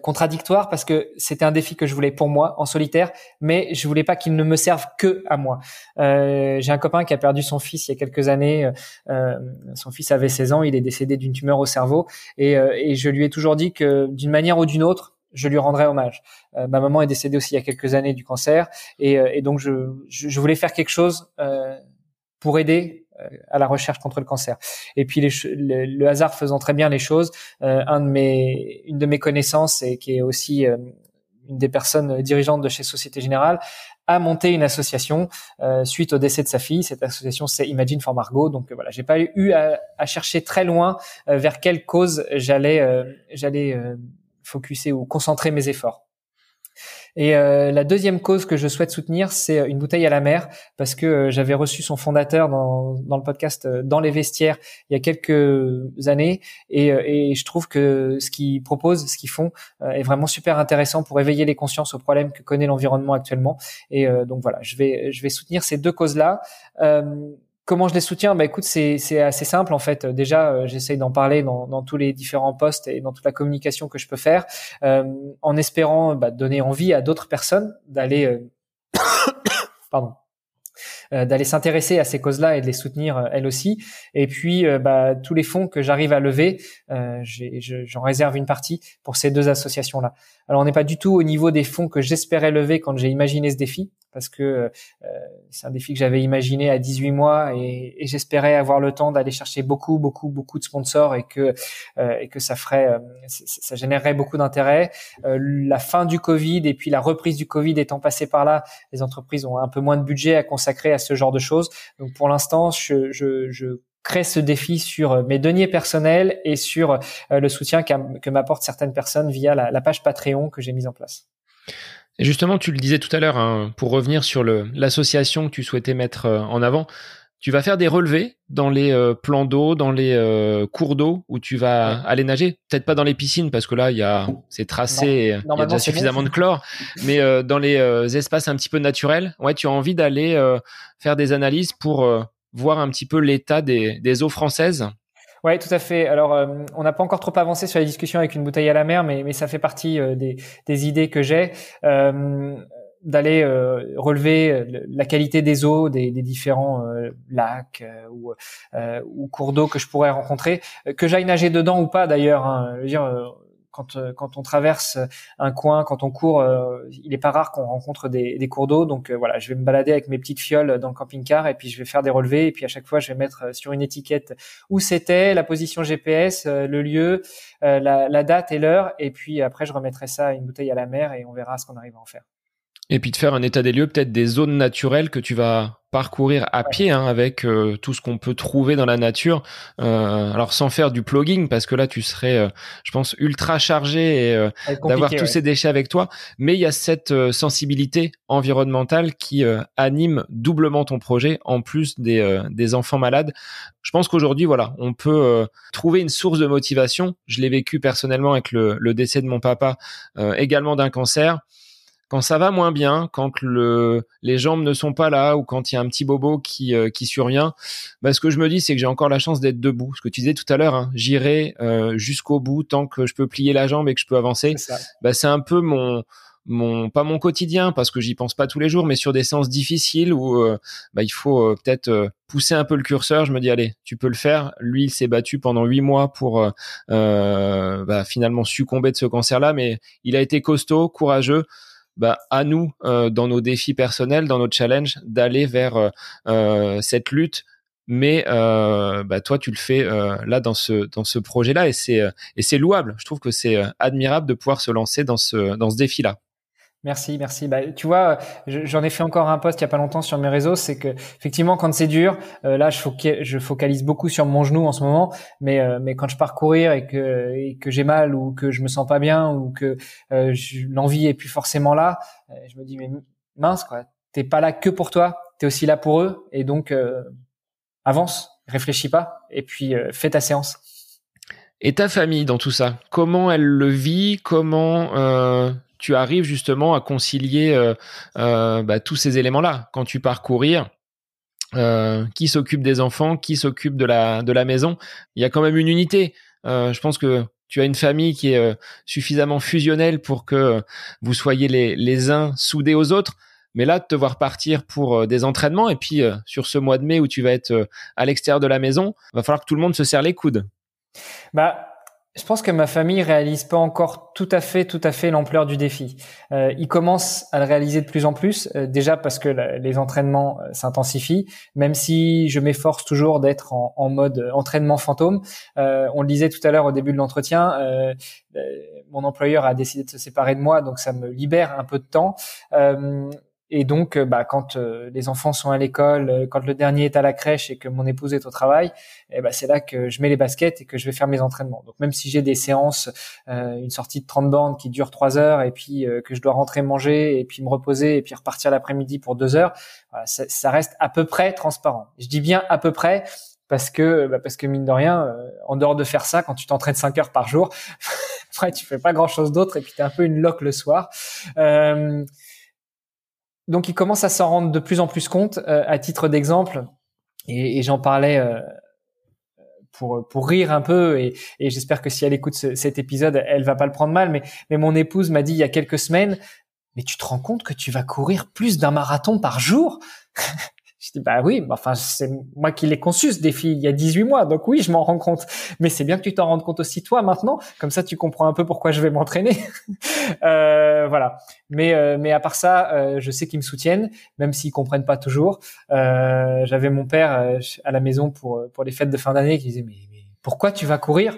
contradictoire parce que c'était un défi que je voulais pour moi en solitaire, mais je voulais pas qu'il ne me serve que à moi. Euh, j'ai un copain qui a perdu son fils il y a quelques années. Euh, son fils avait 16 ans, il est décédé d'une tumeur au cerveau, et, euh, et, je lui ai toujours dit que d'une manière ou d'une autre, je lui rendrais hommage. Euh, ma maman est décédée aussi il y a quelques années du cancer, et, et donc je, je, je, voulais faire quelque chose pour aider euh, à la recherche contre le cancer. Et puis le, hasard faisant très bien les choses, euh, un de mes, une de mes connaissances et qui est aussi euh, une des personnes dirigeantes de chez Société Générale a monté une association euh, suite au décès de sa fille. Cette association, c'est Imagine for Margot. Donc voilà, j'ai pas eu à, à, chercher très loin vers quelle cause j'allais j'allais focuser ou concentrer mes efforts. Et euh, la deuxième cause que je souhaite soutenir, c'est une bouteille à la mer, parce que euh, j'avais reçu son fondateur dans, dans le podcast euh, Dans les vestiaires il y a quelques années, et, et je trouve que ce qu'ils proposent, ce qu'ils font, est vraiment super intéressant pour éveiller les consciences aux problèmes que connaît l'environnement actuellement. Et donc voilà, je vais je vais soutenir ces deux causes-là. Comment je les soutiens? Bah écoute, c'est assez simple en fait. Déjà, euh, j'essaye d'en parler dans, dans, tous les différents postes et dans toute la communication que je peux faire, euh, en espérant bah, donner envie à d'autres personnes d'aller, euh... [coughs] pardon, d'aller s'intéresser à ces causes-là et de les soutenir elles aussi. Et puis, bah, tous les fonds que j'arrive à lever, j'en réserve une partie pour ces deux associations-là. Alors, on n'est pas du tout au niveau des fonds que j'espérais lever quand j'ai imaginé ce défi, parce que c'est un défi que j'avais imaginé à 18 mois et, et j'espérais avoir le temps d'aller chercher beaucoup, beaucoup, beaucoup de sponsors et que et que ça ferait, ça générerait beaucoup d'intérêt. la fin du Covid et puis la reprise du Covid étant passée par là, les entreprises ont un peu moins de budget à consacrer à ce genre de choses. Donc pour l'instant, je crée ce défi sur mes deniers personnels et sur euh, le soutien que m'apportent certaines personnes via la, la page Patreon que j'ai mise en place.
Et justement, tu le disais tout à l'heure, hein, pour revenir sur l'association que tu souhaitais mettre euh, en avant, tu vas faire des relevés dans les euh, plans d'eau, dans les euh, cours d'eau où tu vas aller nager. Peut-être pas dans les piscines parce que là, il y a c'est tracé, il y a déjà suffisamment de chlore. Mais euh, dans les espaces un petit peu naturels, ouais, tu as envie d'aller faire des analyses pour voir un petit peu l'état des, eaux françaises.
Oui, tout à fait. Alors, on n'a pas encore trop avancé sur la discussion avec une bouteille à la mer, mais, ça fait partie des, des, idées que j'ai d'aller euh, relever euh, la qualité des eaux des, différents euh, lacs ou, ou, cours d'eau que je pourrais rencontrer, que j'aille nager dedans ou pas d'ailleurs. Hein, quand, quand on traverse un coin, quand on court, il est pas rare qu'on rencontre des, des cours d'eau. Donc voilà, je vais me balader avec mes petites fioles dans le camping-car et puis je vais faire des relevés et puis à chaque fois je vais mettre sur une étiquette où c'était, la position GPS, le lieu, la, la date et l'heure et puis après je remettrai ça à une bouteille à la mer et on verra ce qu'on arrive à en faire.
Et puis de faire un état des lieux, peut-être des zones naturelles que tu vas parcourir à pied hein, avec euh, tout ce qu'on peut trouver dans la nature. Euh, alors sans faire du plugging parce que là tu serais, euh, je pense, ultra chargé et d'avoir tous ces déchets avec toi. Mais il y a cette sensibilité environnementale qui anime doublement ton projet en plus des, des enfants malades. Je pense qu'aujourd'hui, voilà, on peut trouver une source de motivation. Je l'ai vécu personnellement avec le, le décès de mon papa, également d'un cancer quand ça va moins bien, quand le, les jambes ne sont pas là ou quand il y a un petit bobo qui, euh, qui survient, bah, ce que je me dis, c'est que j'ai encore la chance d'être debout. Ce que tu disais tout à l'heure, hein, j'irai euh, jusqu'au bout tant que je peux plier la jambe et que je peux avancer. Bah, c'est un peu mon, mon, pas mon quotidien parce que j'y pense pas tous les jours, mais sur des séances difficiles où euh, bah, il faut peut-être pousser un peu le curseur. Je me dis allez, tu peux le faire. Lui, il s'est battu pendant huit mois pour bah, finalement succomber de ce cancer-là, mais il a été costaud, courageux bah, à nous, euh, dans nos défis personnels, dans nos challenges, d'aller vers euh, euh, cette lutte. Mais bah, toi, tu le fais là dans ce dans ce projet-là et c'est et c'est louable. Je trouve que c'est admirable de pouvoir se lancer dans ce dans ce défi-là.
Merci, merci. Bah, tu vois, j'en ai fait encore un post il y a pas longtemps sur mes réseaux. C'est que effectivement, quand c'est dur, euh, là, je, focalise beaucoup sur mon genou en ce moment. Mais euh, mais quand je pars courir et que que j'ai mal ou que je me sens pas bien ou que euh, l'envie est plus forcément là, je me dis mais mince quoi, t'es pas là que pour toi, t'es aussi là pour eux. Et donc avance, réfléchis pas et puis fais ta séance.
Et ta famille dans tout ça, comment elle le vit Comment tu arrives justement à concilier euh, euh, bah, tous ces éléments-là quand tu pars courir. Euh, qui s'occupe des enfants, qui s'occupe de la de la maison. Il y a quand même une unité. je pense que tu as une famille qui est suffisamment fusionnelle pour que vous soyez les, les uns soudés aux autres. Mais là, de te voir partir pour des entraînements et puis sur ce mois de mai où tu vas être à l'extérieur de la maison, va falloir que tout le monde se serre les coudes.
Bah, je pense que ma famille réalise pas encore tout à fait, tout à fait l'ampleur du défi. Euh, ils commencent à le réaliser de plus en plus, euh, déjà parce que les entraînements euh, s'intensifient, même si je m'efforce toujours d'être en, en, mode entraînement fantôme. Euh, on le disait tout à l'heure au début de l'entretien, euh, mon employeur a décidé de se séparer de moi, donc ça me libère un peu de temps. Et donc, euh, bah, quand euh, les enfants sont à l'école, euh, quand le dernier est à la crèche et que mon épouse est au travail, eh ben, c'est là que je mets les baskets et que je vais faire mes entraînements. Donc, même si j'ai des séances, une sortie de 30 bornes qui dure 3 heures et puis que je dois rentrer manger et puis me reposer et puis repartir l'après-midi pour 2 heures, ça, ça, reste à peu près transparent. Je dis bien à peu près parce que bah, parce que mine de rien, en dehors de faire ça, quand tu t'entraînes 5 heures par jour, [laughs] après tu fais pas grand chose d'autre et puis tu es un peu une loque le soir. Euh, donc, il commence à s'en rendre de plus en plus compte. Euh, à titre d'exemple, et, et j'en parlais euh, pour pour rire un peu, et, et j'espère que si elle écoute cet épisode, elle va pas le prendre mal. Mais mais mon épouse m'a dit il y a quelques semaines, mais tu te rends compte que tu vas courir plus d'un marathon par jour? Je dis bah oui, enfin c'est moi qui l'ai conçu ce défi il y a 18 mois, donc oui, je m'en rends compte. Mais c'est bien que tu t'en rendes compte aussi toi maintenant, comme ça tu comprends un peu pourquoi je vais m'entraîner. [laughs] euh, voilà. Mais euh, mais à part ça, euh, je sais qu'ils me soutiennent, même s'ils comprennent pas toujours. Euh, J'avais mon père euh, à la maison pour pour les fêtes de fin d'année qui disait mais, mais pourquoi tu vas courir?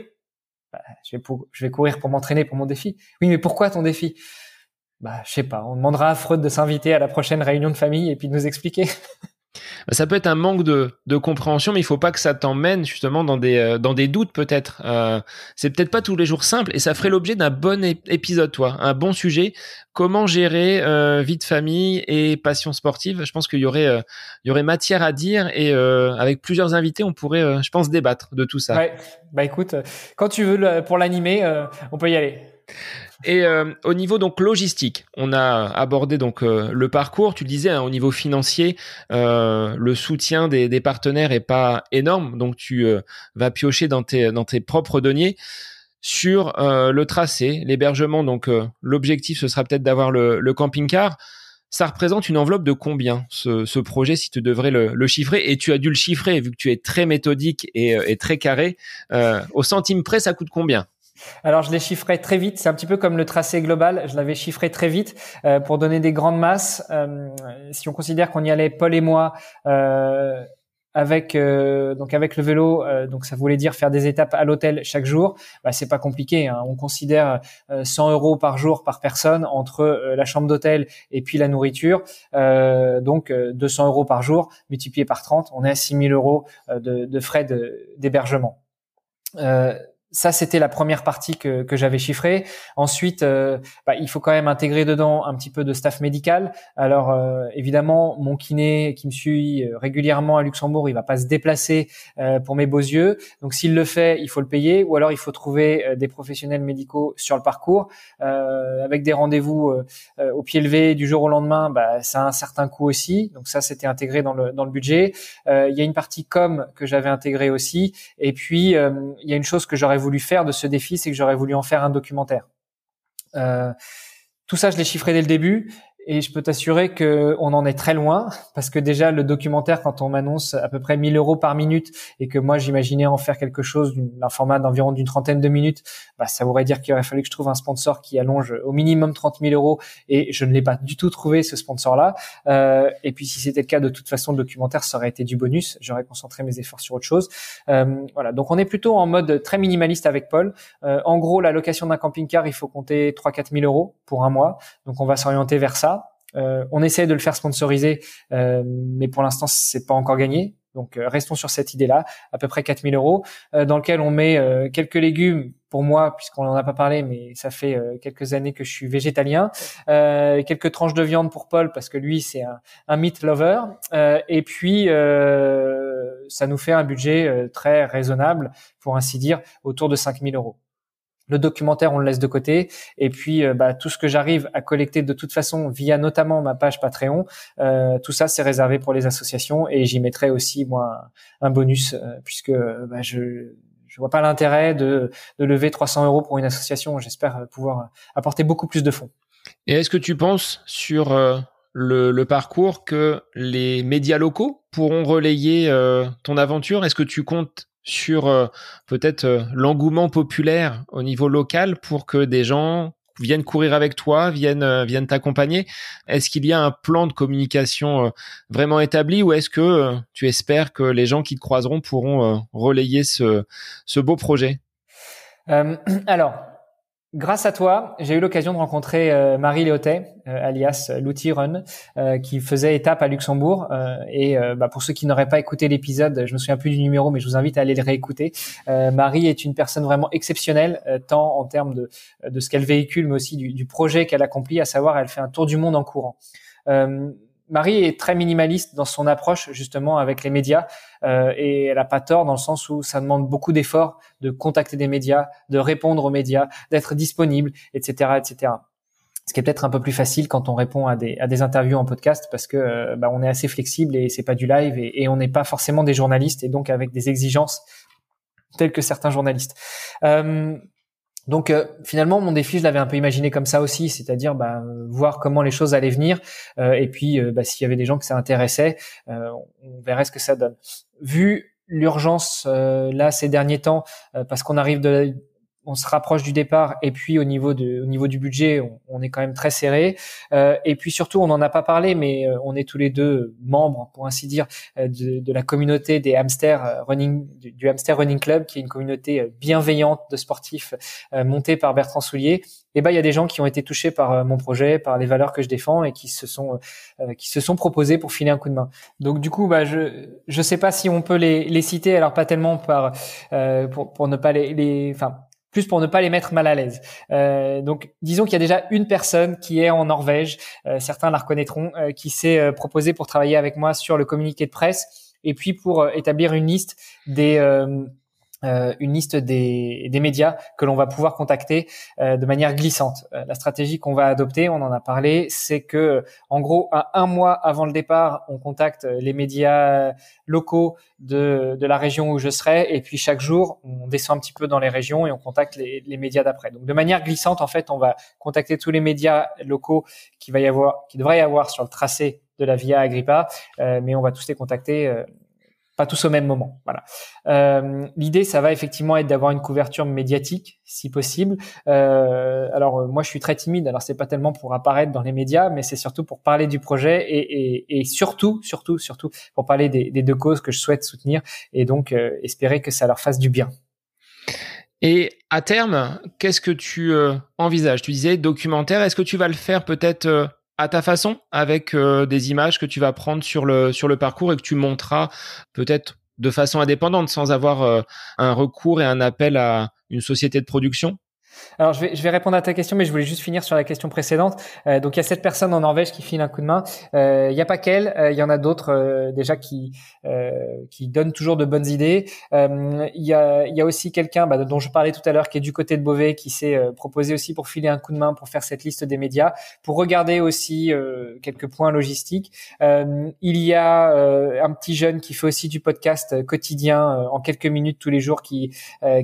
Bah, je vais pour, je vais courir pour m'entraîner pour mon défi. Oui, mais pourquoi ton défi? Bah, je sais pas, on demandera à Freud de s'inviter à la prochaine réunion de famille et puis de nous expliquer. [laughs]
Bah, ça peut être un manque de, compréhension, mais il faut pas que ça t'emmène justement dans des, euh, dans des doutes peut-être. Euh, c'est peut-être pas tous les jours simple et ça ferait l'objet d'un bon épisode, toi, un bon sujet. Comment gérer euh, vie de famille et passion sportive? Je pense qu'il y aurait, euh, y aurait matière à dire et avec plusieurs invités, on pourrait, je pense, débattre de tout ça.
Ouais. Bah écoute, quand tu veux pour l'animer, on peut y aller.
Et euh, au niveau donc logistique, on a abordé donc euh, le parcours. Tu disais hein, au niveau financier, euh, le soutien des, partenaires est pas énorme, donc tu vas piocher dans tes dans tes propres deniers sur le tracé, l'hébergement. Donc l'objectif ce sera peut-être d'avoir le, camping-car. Ça représente une enveloppe de combien ce, ce projet si tu devrais le, le, chiffrer? Et tu as dû le chiffrer vu que tu es très méthodique et, et très carré. au centime près, ça coûte combien?
Alors je l'ai chiffré très vite, c'est un petit peu comme le tracé global, je l'avais chiffré très vite euh, pour donner des grandes masses. Euh, si on considère qu'on y allait Paul et moi euh, avec donc avec le vélo, donc ça voulait dire faire des étapes à l'hôtel chaque jour. Bah, c'est pas compliqué. Hein. On considère 100 euros par jour par personne entre la chambre d'hôtel et puis la nourriture. donc 200 euros par jour multiplié par 30, on est à 6000 euros de, de frais d'hébergement. Euh, ça, c'était la première partie que, que j'avais chiffrée. Ensuite, euh, bah, il faut quand même intégrer dedans un petit peu de staff médical. Alors, euh, évidemment, mon kiné qui me suit euh, régulièrement à Luxembourg, il va pas se déplacer pour mes beaux yeux. Donc, s'il le fait, il faut le payer, ou alors il faut trouver des professionnels médicaux sur le parcours, avec des rendez-vous au pied levé du jour au lendemain. Bah, ça a un certain coût aussi. Donc, ça, c'était intégré dans le dans le budget. il y a une partie com que j'avais intégrée aussi. Et puis, il y a une chose que j'aurais voulu faire de ce défi, c'est que j'aurais voulu en faire un documentaire. Euh, tout ça, je l'ai chiffré dès le début. Et je peux t'assurer que on en est très loin parce que déjà le documentaire, quand on m'annonce à peu près 1000 euros par minute et que moi j'imaginais en faire quelque chose d'un format d'environ d'une trentaine de minutes, bah, ça voudrait dire qu'il aurait fallu que je trouve un sponsor qui allonge au minimum 30 000 euros et je ne l'ai pas du tout trouvé ce sponsor-là. Euh, et puis si c'était le cas, de toute façon, le documentaire ça aurait été du bonus. J'aurais concentré mes efforts sur autre chose. Euh, voilà. Donc on est plutôt en mode très minimaliste avec Paul. Euh, en gros, la location d'un camping-car, il faut compter 3-4 000 euros pour un mois. Donc on va s'orienter vers ça. Euh, on essaie de le faire sponsoriser, euh, mais pour l'instant, c'est pas encore gagné. Donc, euh, restons sur cette idée-là, à peu près 4000 euros, dans lequel on met quelques légumes pour moi, puisqu'on n'en a pas parlé, mais ça fait quelques années que je suis végétalien, quelques tranches de viande pour Paul, parce que lui, c'est un, un, meat lover, et puis ça nous fait un budget très raisonnable, pour ainsi dire, autour de 5000 euros. Le documentaire, on le laisse de côté. Et puis, euh, bah, tout ce que j'arrive à collecter de toute façon via notamment ma page Patreon, euh, tout ça, c'est réservé pour les associations. Et j'y mettrai aussi, moi, un bonus, euh, puisque bah, je, vois pas l'intérêt de, lever 300 euros pour une association. J'espère pouvoir apporter beaucoup plus de fonds.
Et est-ce que tu penses sur le, parcours que les médias locaux pourront relayer ton aventure? Est-ce que tu comptes sur peut-être l'engouement populaire au niveau local pour que des gens viennent courir avec toi, viennent euh, viennent t'accompagner. Est-ce qu'il y a un plan de communication euh, vraiment établi ou est-ce que euh, tu espères que les gens qui te croiseront pourront relayer ce ce beau projet? [clears throat]
Alors, Grâce à toi, j'ai eu l'occasion de rencontrer euh, Marie Léotet, euh, alias Louti Run, euh, qui faisait étape à Luxembourg. et bah, pour ceux qui n'auraient pas écouté l'épisode, je me souviens plus du numéro, mais je vous invite à aller le réécouter. Marie est une personne vraiment exceptionnelle, tant en termes de, de ce qu'elle véhicule, mais aussi du, du projet qu'elle accomplit, à savoir elle fait un tour du monde en courant. Marie est très minimaliste dans son approche justement avec les médias euh, et elle a pas tort dans le sens où ça demande beaucoup d'efforts de contacter des médias, de répondre aux médias, d'être disponible, etc., etc. Ce qui est peut-être un peu plus facile quand on répond à des, à des interviews en podcast parce que euh, bah, on est assez flexible et c'est pas du live et, et on n'est pas forcément des journalistes et donc avec des exigences telles que certains journalistes. Euh, donc euh, finalement, mon défi, je l'avais un peu imaginé comme ça aussi, c'est-à-dire bah, voir comment les choses allaient venir, euh, et puis euh, bah, s'il y avait des gens que ça intéressait, on verrait ce que ça donne. Vu l'urgence là ces derniers temps, parce qu'on arrive de, on se rapproche du départ et puis au niveau de, au niveau du budget, on, est quand même très serré. Euh, et puis surtout, on n'en a pas parlé, mais euh, on est tous les deux membres, pour ainsi dire, euh, de, de la communauté des hamsters running, du, hamster running club, qui est une communauté bienveillante de sportifs montée par Bertrand Soulier. Et ben, il y a des gens qui ont été touchés par mon projet, par les valeurs que je défends et qui se sont qui se sont proposés pour filer un coup de main. Donc du coup, bah je je sais pas si on peut les, les citer, alors pas tellement par pour pour ne pas les, les enfin plus pour ne pas les mettre mal à l'aise. Euh, donc, disons qu'il y a déjà une personne qui est en Norvège, euh, certains la reconnaîtront, euh, qui s'est proposée pour travailler avec moi sur le communiqué de presse, et puis pour établir une liste des euh, une liste des, des, médias que l'on va pouvoir contacter euh, de manière glissante. Euh, la stratégie qu'on va adopter, on en a parlé, c'est que en gros, à un mois avant le départ, on contacte les médias locaux de, de la région où je serai, et puis chaque jour, on descend un petit peu dans les régions et on contacte les, les médias d'après. Donc de manière glissante, en fait, on va contacter tous les médias locaux qui va y avoir, qui devrait y avoir sur le tracé de la Via Agrippa, mais on va tous les contacter pas tous au même moment. Voilà. Euh, L'idée, ça va effectivement être d'avoir une couverture médiatique, si possible. Euh, alors euh, moi, je suis très timide. Alors c'est pas tellement pour apparaître dans les médias, mais c'est surtout pour parler du projet et, surtout, surtout, surtout pour parler des, deux causes que je souhaite soutenir et donc espérer que ça leur fasse du bien.
Et à terme, qu'est-ce que tu envisages? Tu disais documentaire. Est-ce que tu vas le faire peut-être à ta façon avec euh, des images que tu vas prendre sur le sur le parcours et que tu montreras peut-être de façon indépendante sans avoir euh, un recours et un appel à une société de production?
Alors, je vais, je vais répondre à ta question, mais je voulais juste finir sur la question précédente. Euh, donc, il y a cette personne en Norvège qui file un coup de main. Euh, il n'y a pas qu'elle, euh, il y en a d'autres euh, déjà qui qui donnent toujours de bonnes idées. Il y a, y a aussi quelqu'un bah, dont je parlais tout à l'heure qui est du côté de Beauvais, qui s'est proposé aussi pour filer un coup de main pour faire cette liste des médias, pour regarder aussi quelques points logistiques. il y a un petit jeune qui fait aussi du podcast quotidien en quelques minutes tous les jours, qui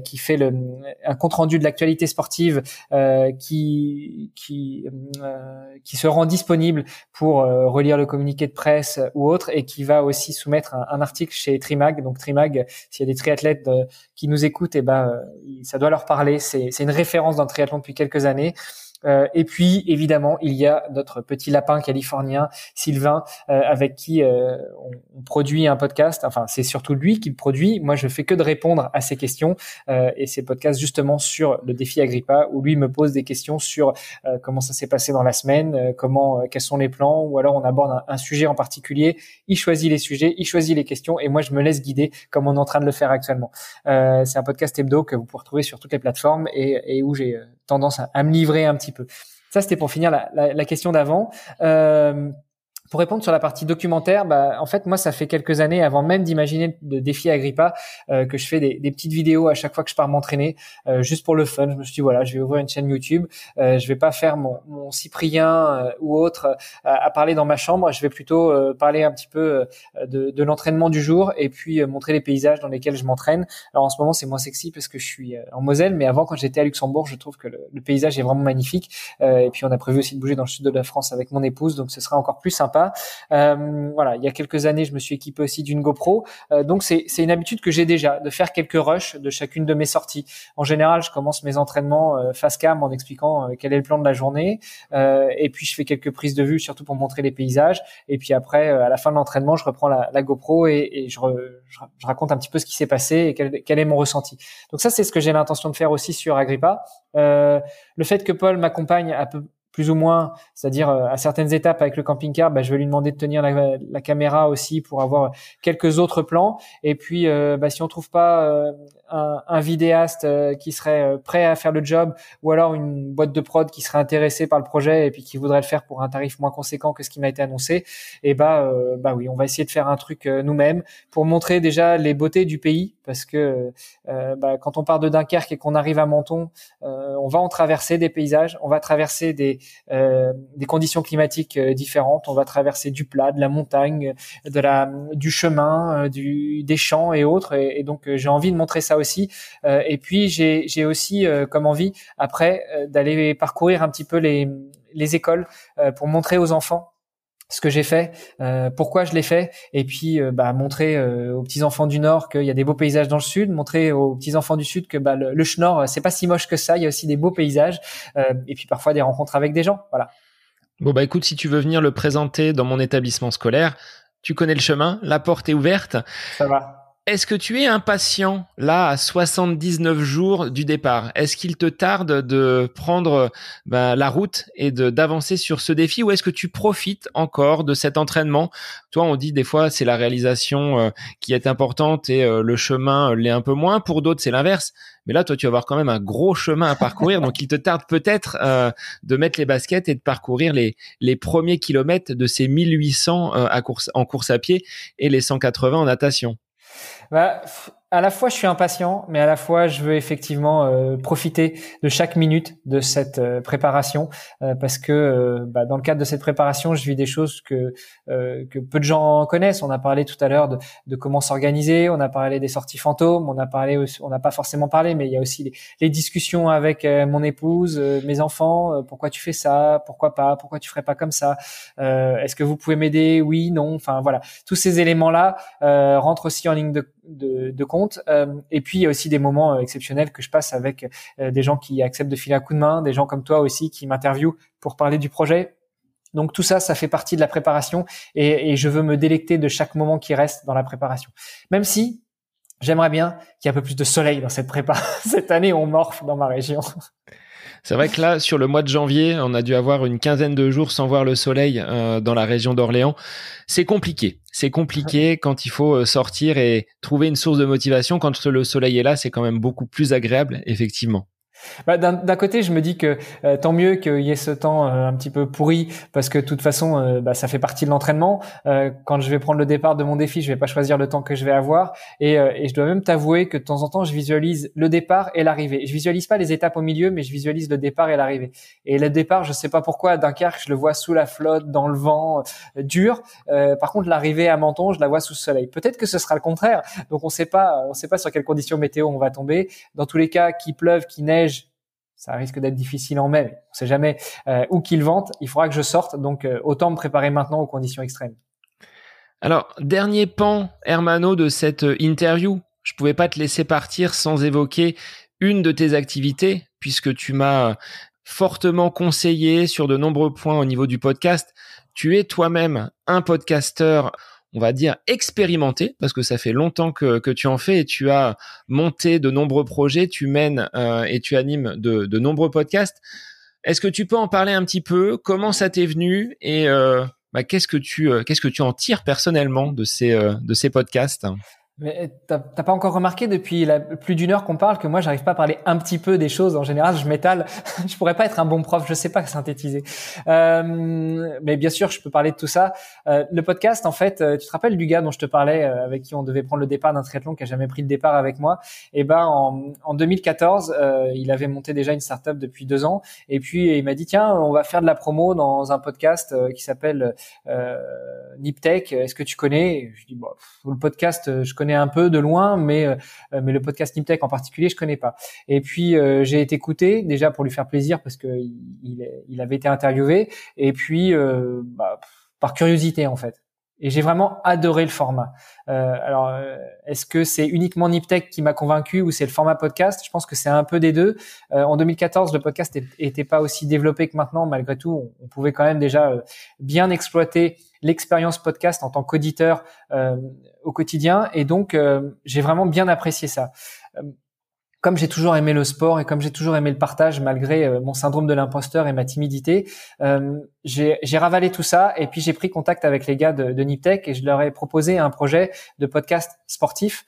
qui fait le, un compte rendu de l'actualité sportive euh, qui qui euh, qui se rend disponible pour euh, relire le communiqué de presse ou autre et qui va aussi soumettre un, article chez Trimag. Donc Trimag, s'il y a des triathlètes qui nous écoutent, et eh ben ça doit leur parler. C'est une référence dans le triathlon depuis quelques années. Euh, et puis évidemment, il y a notre petit lapin californien Sylvain, euh, avec qui euh, on, produit un podcast. Enfin, c'est surtout lui qui le produit. Moi, je fais que de répondre à ses questions. et c'est le podcast justement sur le défi Agrippa, où lui me pose des questions sur comment ça s'est passé dans la semaine, comment, quels sont les plans, ou alors on aborde un, un, sujet en particulier. Il choisit les sujets, il choisit les questions, et moi je me laisse guider comme on est en train de le faire actuellement. c'est un podcast hebdo que vous pouvez retrouver sur toutes les plateformes et, et où j'ai tendance à, à, me livrer un petit peu. Ça, c'était pour finir la, question d'avant. Euh, pour répondre sur la partie documentaire, bah, en fait, moi, ça fait quelques années, avant même d'imaginer le défi Agrippa, euh, que je fais des, des, petites vidéos à chaque fois que je pars m'entraîner, euh, juste pour le fun. Je me suis dit, voilà, je vais ouvrir une chaîne YouTube. Euh, je vais pas faire mon, mon Cyprien euh, ou autre à, parler dans ma chambre. Je vais plutôt parler un petit peu de, de l'entraînement du jour et puis montrer les paysages dans lesquels je m'entraîne. Alors en ce moment, c'est moins sexy parce que je suis en Moselle, mais avant, quand j'étais à Luxembourg, je trouve que le, le paysage est vraiment magnifique. et puis on a prévu aussi de bouger dans le sud de la France avec mon épouse, donc ce sera encore plus sympa. Euh, voilà, il y a quelques années, je me suis équipé aussi d'une GoPro. Euh, donc c'est une habitude que j'ai déjà de faire quelques rushs de chacune de mes sorties. En général, je commence mes entraînements euh, face cam en expliquant quel est le plan de la journée, et puis je fais quelques prises de vue surtout pour montrer les paysages. Et puis après, à la fin de l'entraînement, je reprends la, la GoPro et, et je, je, raconte un petit peu ce qui s'est passé et quel, quel, est mon ressenti. Donc ça, c'est ce que j'ai l'intention de faire aussi sur Agrippa. Euh, le fait que Paul m'accompagne à peu, plus ou moins, c'est-à-dire euh, à certaines étapes avec le camping-car, bah, je vais lui demander de tenir la, caméra aussi pour avoir quelques autres plans. Et puis, euh, bah, si on trouve pas euh, un, un, vidéaste qui serait prêt à faire le job, ou alors une boîte de prod qui serait intéressée par le projet et puis qui voudrait le faire pour un tarif moins conséquent que ce qui m'a été annoncé, et bah, bah oui, on va essayer de faire un truc nous-mêmes pour montrer déjà les beautés du pays, parce que bah, quand on part de Dunkerque et qu'on arrive à Menton, on va en traverser des paysages, on va traverser des euh, des conditions climatiques euh, différentes. On va traverser du plat, de la montagne, de la, du chemin, euh, du, des champs et autres. Et, donc j'ai envie de montrer ça aussi. et puis j'ai aussi comme envie après d'aller parcourir un petit peu les, les écoles pour montrer aux enfants ce que j'ai fait, euh, pourquoi je l'ai fait, et puis euh, bah, montrer euh, aux petits enfants du Nord qu'il y a des beaux paysages dans le Sud, montrer aux petits enfants du Sud que bah, le, le Schnorr c'est pas si moche que ça, il y a aussi des beaux paysages, et puis parfois des rencontres avec des gens, voilà.
Bon bah écoute, si tu veux venir le présenter dans mon établissement scolaire, tu connais le chemin, la porte est ouverte.
Ça va.
Est-ce que tu es impatient là à 79 jours du départ? Est-ce qu'il te tarde de prendre ben, la route et d'avancer sur ce défi ou est-ce que tu profites encore de cet entraînement? Toi, on dit des fois c'est la réalisation euh, qui est importante et euh, le chemin l'est un peu moins. Pour d'autres, c'est l'inverse. Mais là, toi, tu vas avoir quand même un gros chemin à parcourir, donc il te tarde peut-être euh, de mettre les baskets et de parcourir les premiers kilomètres de ces 1800 à course en course à pied et les 180 en natation.
Bah, à la fois je suis impatient, mais à la fois je veux effectivement euh, profiter de chaque minute de cette euh, préparation euh, parce que bah, dans le cadre de cette préparation, je vis des choses que que peu de gens connaissent. On a parlé tout à l'heure de, de, comment s'organiser, on a parlé des sorties fantômes, on a parlé, on n'a pas forcément parlé, mais il y a aussi les, les discussions avec mon épouse, mes enfants. pourquoi tu fais ça Pourquoi pas Pourquoi tu ferais pas comme ça Est-ce que vous pouvez m'aider? Oui, non. Enfin voilà, tous ces éléments là rentrent aussi en ligne de de, de compte. Euh, et puis il y a aussi des moments euh, exceptionnels que je passe avec euh, des gens qui acceptent de filer un coup de main, des gens comme toi aussi qui m'interviewent pour parler du projet. Donc tout ça, ça fait partie de la préparation et, et, je veux me délecter de chaque moment qui reste dans la préparation. Même si j'aimerais bien qu'il y ait un peu plus de soleil dans cette prépa. [laughs] Cette année, on morphe dans ma région.
C'est vrai que là, sur le mois de janvier, on a dû avoir une quinzaine de jours sans voir le soleil euh, dans la région d'Orléans. C'est compliqué. C'est compliqué quand il faut euh, sortir et trouver une source de motivation. Quand le soleil est là, c'est quand même beaucoup plus agréable, effectivement.
Bah, D'un côté, je me dis que euh, tant mieux qu'il y ait ce temps euh, un petit peu pourri, parce que de toute façon, euh, bah, ça fait partie de l'entraînement. quand je vais prendre le départ de mon défi, je vais pas choisir le temps que je vais avoir, et, et je dois même t'avouer que de temps en temps, je visualise le départ et l'arrivée. Je visualise pas les étapes au milieu, mais je visualise le départ et l'arrivée. Et le départ, je sais pas pourquoi, à Dunkerque, je le vois sous la flotte, dans le vent, dur. par contre, l'arrivée à Menton, je la vois sous le soleil. Peut-être que ce sera le contraire. Donc, on sait pas, on sait pas sur quelles conditions météo on va tomber. Dans tous les cas, qu'il pleuve, qu'il neige ça risque d'être difficile en mai. On sait jamais euh, où qu'il vente. Il faudra que je sorte, donc euh, autant me préparer maintenant aux conditions extrêmes.
Alors, dernier pan, Hermano, de cette euh, interview. Je pouvais pas te laisser partir sans évoquer une de tes activités, puisque tu m'as fortement conseillé sur de nombreux points au niveau du podcast. Tu es toi-même un podcasteur on va dire, expérimenté, parce que ça fait longtemps que, tu en fais et tu as monté de nombreux projets, tu mènes euh, et tu animes de, nombreux podcasts. Est-ce que tu peux en parler un petit peu? Comment ça t'est venu? Et euh, bah, qu'est-ce que tu euh, qu'est-ce que tu en tires personnellement de ces podcasts?
Mais t'as pas encore remarqué depuis la, plus d'une heure qu'on parle que moi j'arrive pas à parler un petit peu des choses. En général, je m'étale. [laughs] je pourrais pas être un bon prof. Je sais pas synthétiser. Euh, mais bien sûr, je peux parler de tout ça. Euh, le podcast, en fait, euh, tu te rappelles du gars dont je te parlais, euh, avec qui on devait prendre le départ d'un triathlon, qui a jamais pris le départ avec moi? Et eh ben en, en 2014, euh, il avait monté déjà une startup depuis deux ans. Et puis il m'a dit tiens, on va faire de la promo dans un podcast qui s'appelle Niptech. Est-ce que tu connais? Je dis bon, le podcast, je connais un peu de loin, mais euh, mais le podcast Nimtech en particulier, je connais pas. Et puis euh, j'ai été écouté déjà pour lui faire plaisir parce que il, il avait été interviewé, et puis euh, bah, par curiosité en fait. Et j'ai vraiment adoré le format. Euh, alors, est-ce que c'est uniquement Niptech qui m'a convaincu ou c'est le format podcast? Je pense que c'est un peu des deux. Euh, en 2014, le podcast était pas aussi développé que maintenant. Malgré tout, on, pouvait quand même déjà bien exploiter l'expérience podcast en tant qu'auditeur euh, au quotidien. Et donc, euh, j'ai vraiment bien apprécié ça. Euh, comme j'ai toujours aimé le sport et comme j'ai toujours aimé le partage malgré mon syndrome de l'imposteur et ma timidité, j'ai ravalé tout ça et puis j'ai pris contact avec les gars de, Niptech et je leur ai proposé un projet de podcast sportif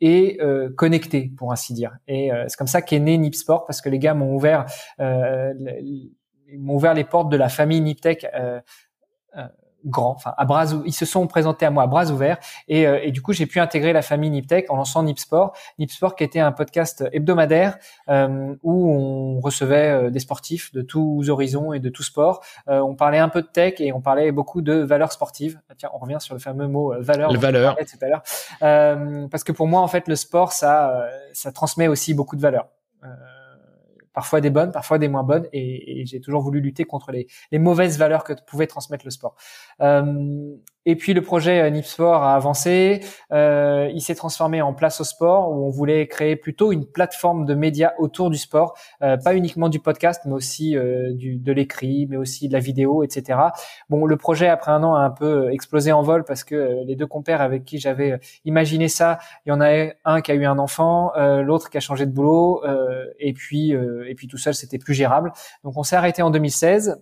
et connecté pour ainsi dire. Et c'est comme ça qu'est né Nipsport parce que les gars m'ont ouvert m'ont ouvert les portes de la famille Niptech grand, enfin à bras, ils se sont présentés à moi à bras ouverts et, euh, et du coup j'ai pu intégrer la famille Niptech en lançant Nipsport, Nipsport qui était un podcast hebdomadaire euh, où on recevait euh, des sportifs de tous horizons et de tous sports. on parlait un peu de tech et on parlait beaucoup de valeurs sportives. Ah, tiens, on revient sur le fameux mot valeur.
Le valeur.
Tout à l'heure, parce que pour moi en fait le sport ça ça transmet aussi beaucoup de valeurs parfois des bonnes, parfois des moins bonnes, et, j'ai toujours voulu lutter contre les, les, mauvaises valeurs que pouvait transmettre le sport. Euh, et puis le projet euh, Nipsport a avancé, euh, il s'est transformé en place au sport où on voulait créer plutôt une plateforme de médias autour du sport, euh, pas uniquement du podcast, mais aussi euh, du, de l'écrit, mais aussi de la vidéo, etc. Bon, le projet après un an a un peu explosé en vol parce que les deux compères avec qui j'avais imaginé ça, il y en a un qui a eu un enfant, l'autre qui a changé de boulot, et puis et puis tout seul c'était plus gérable. Donc on s'est arrêté en 2016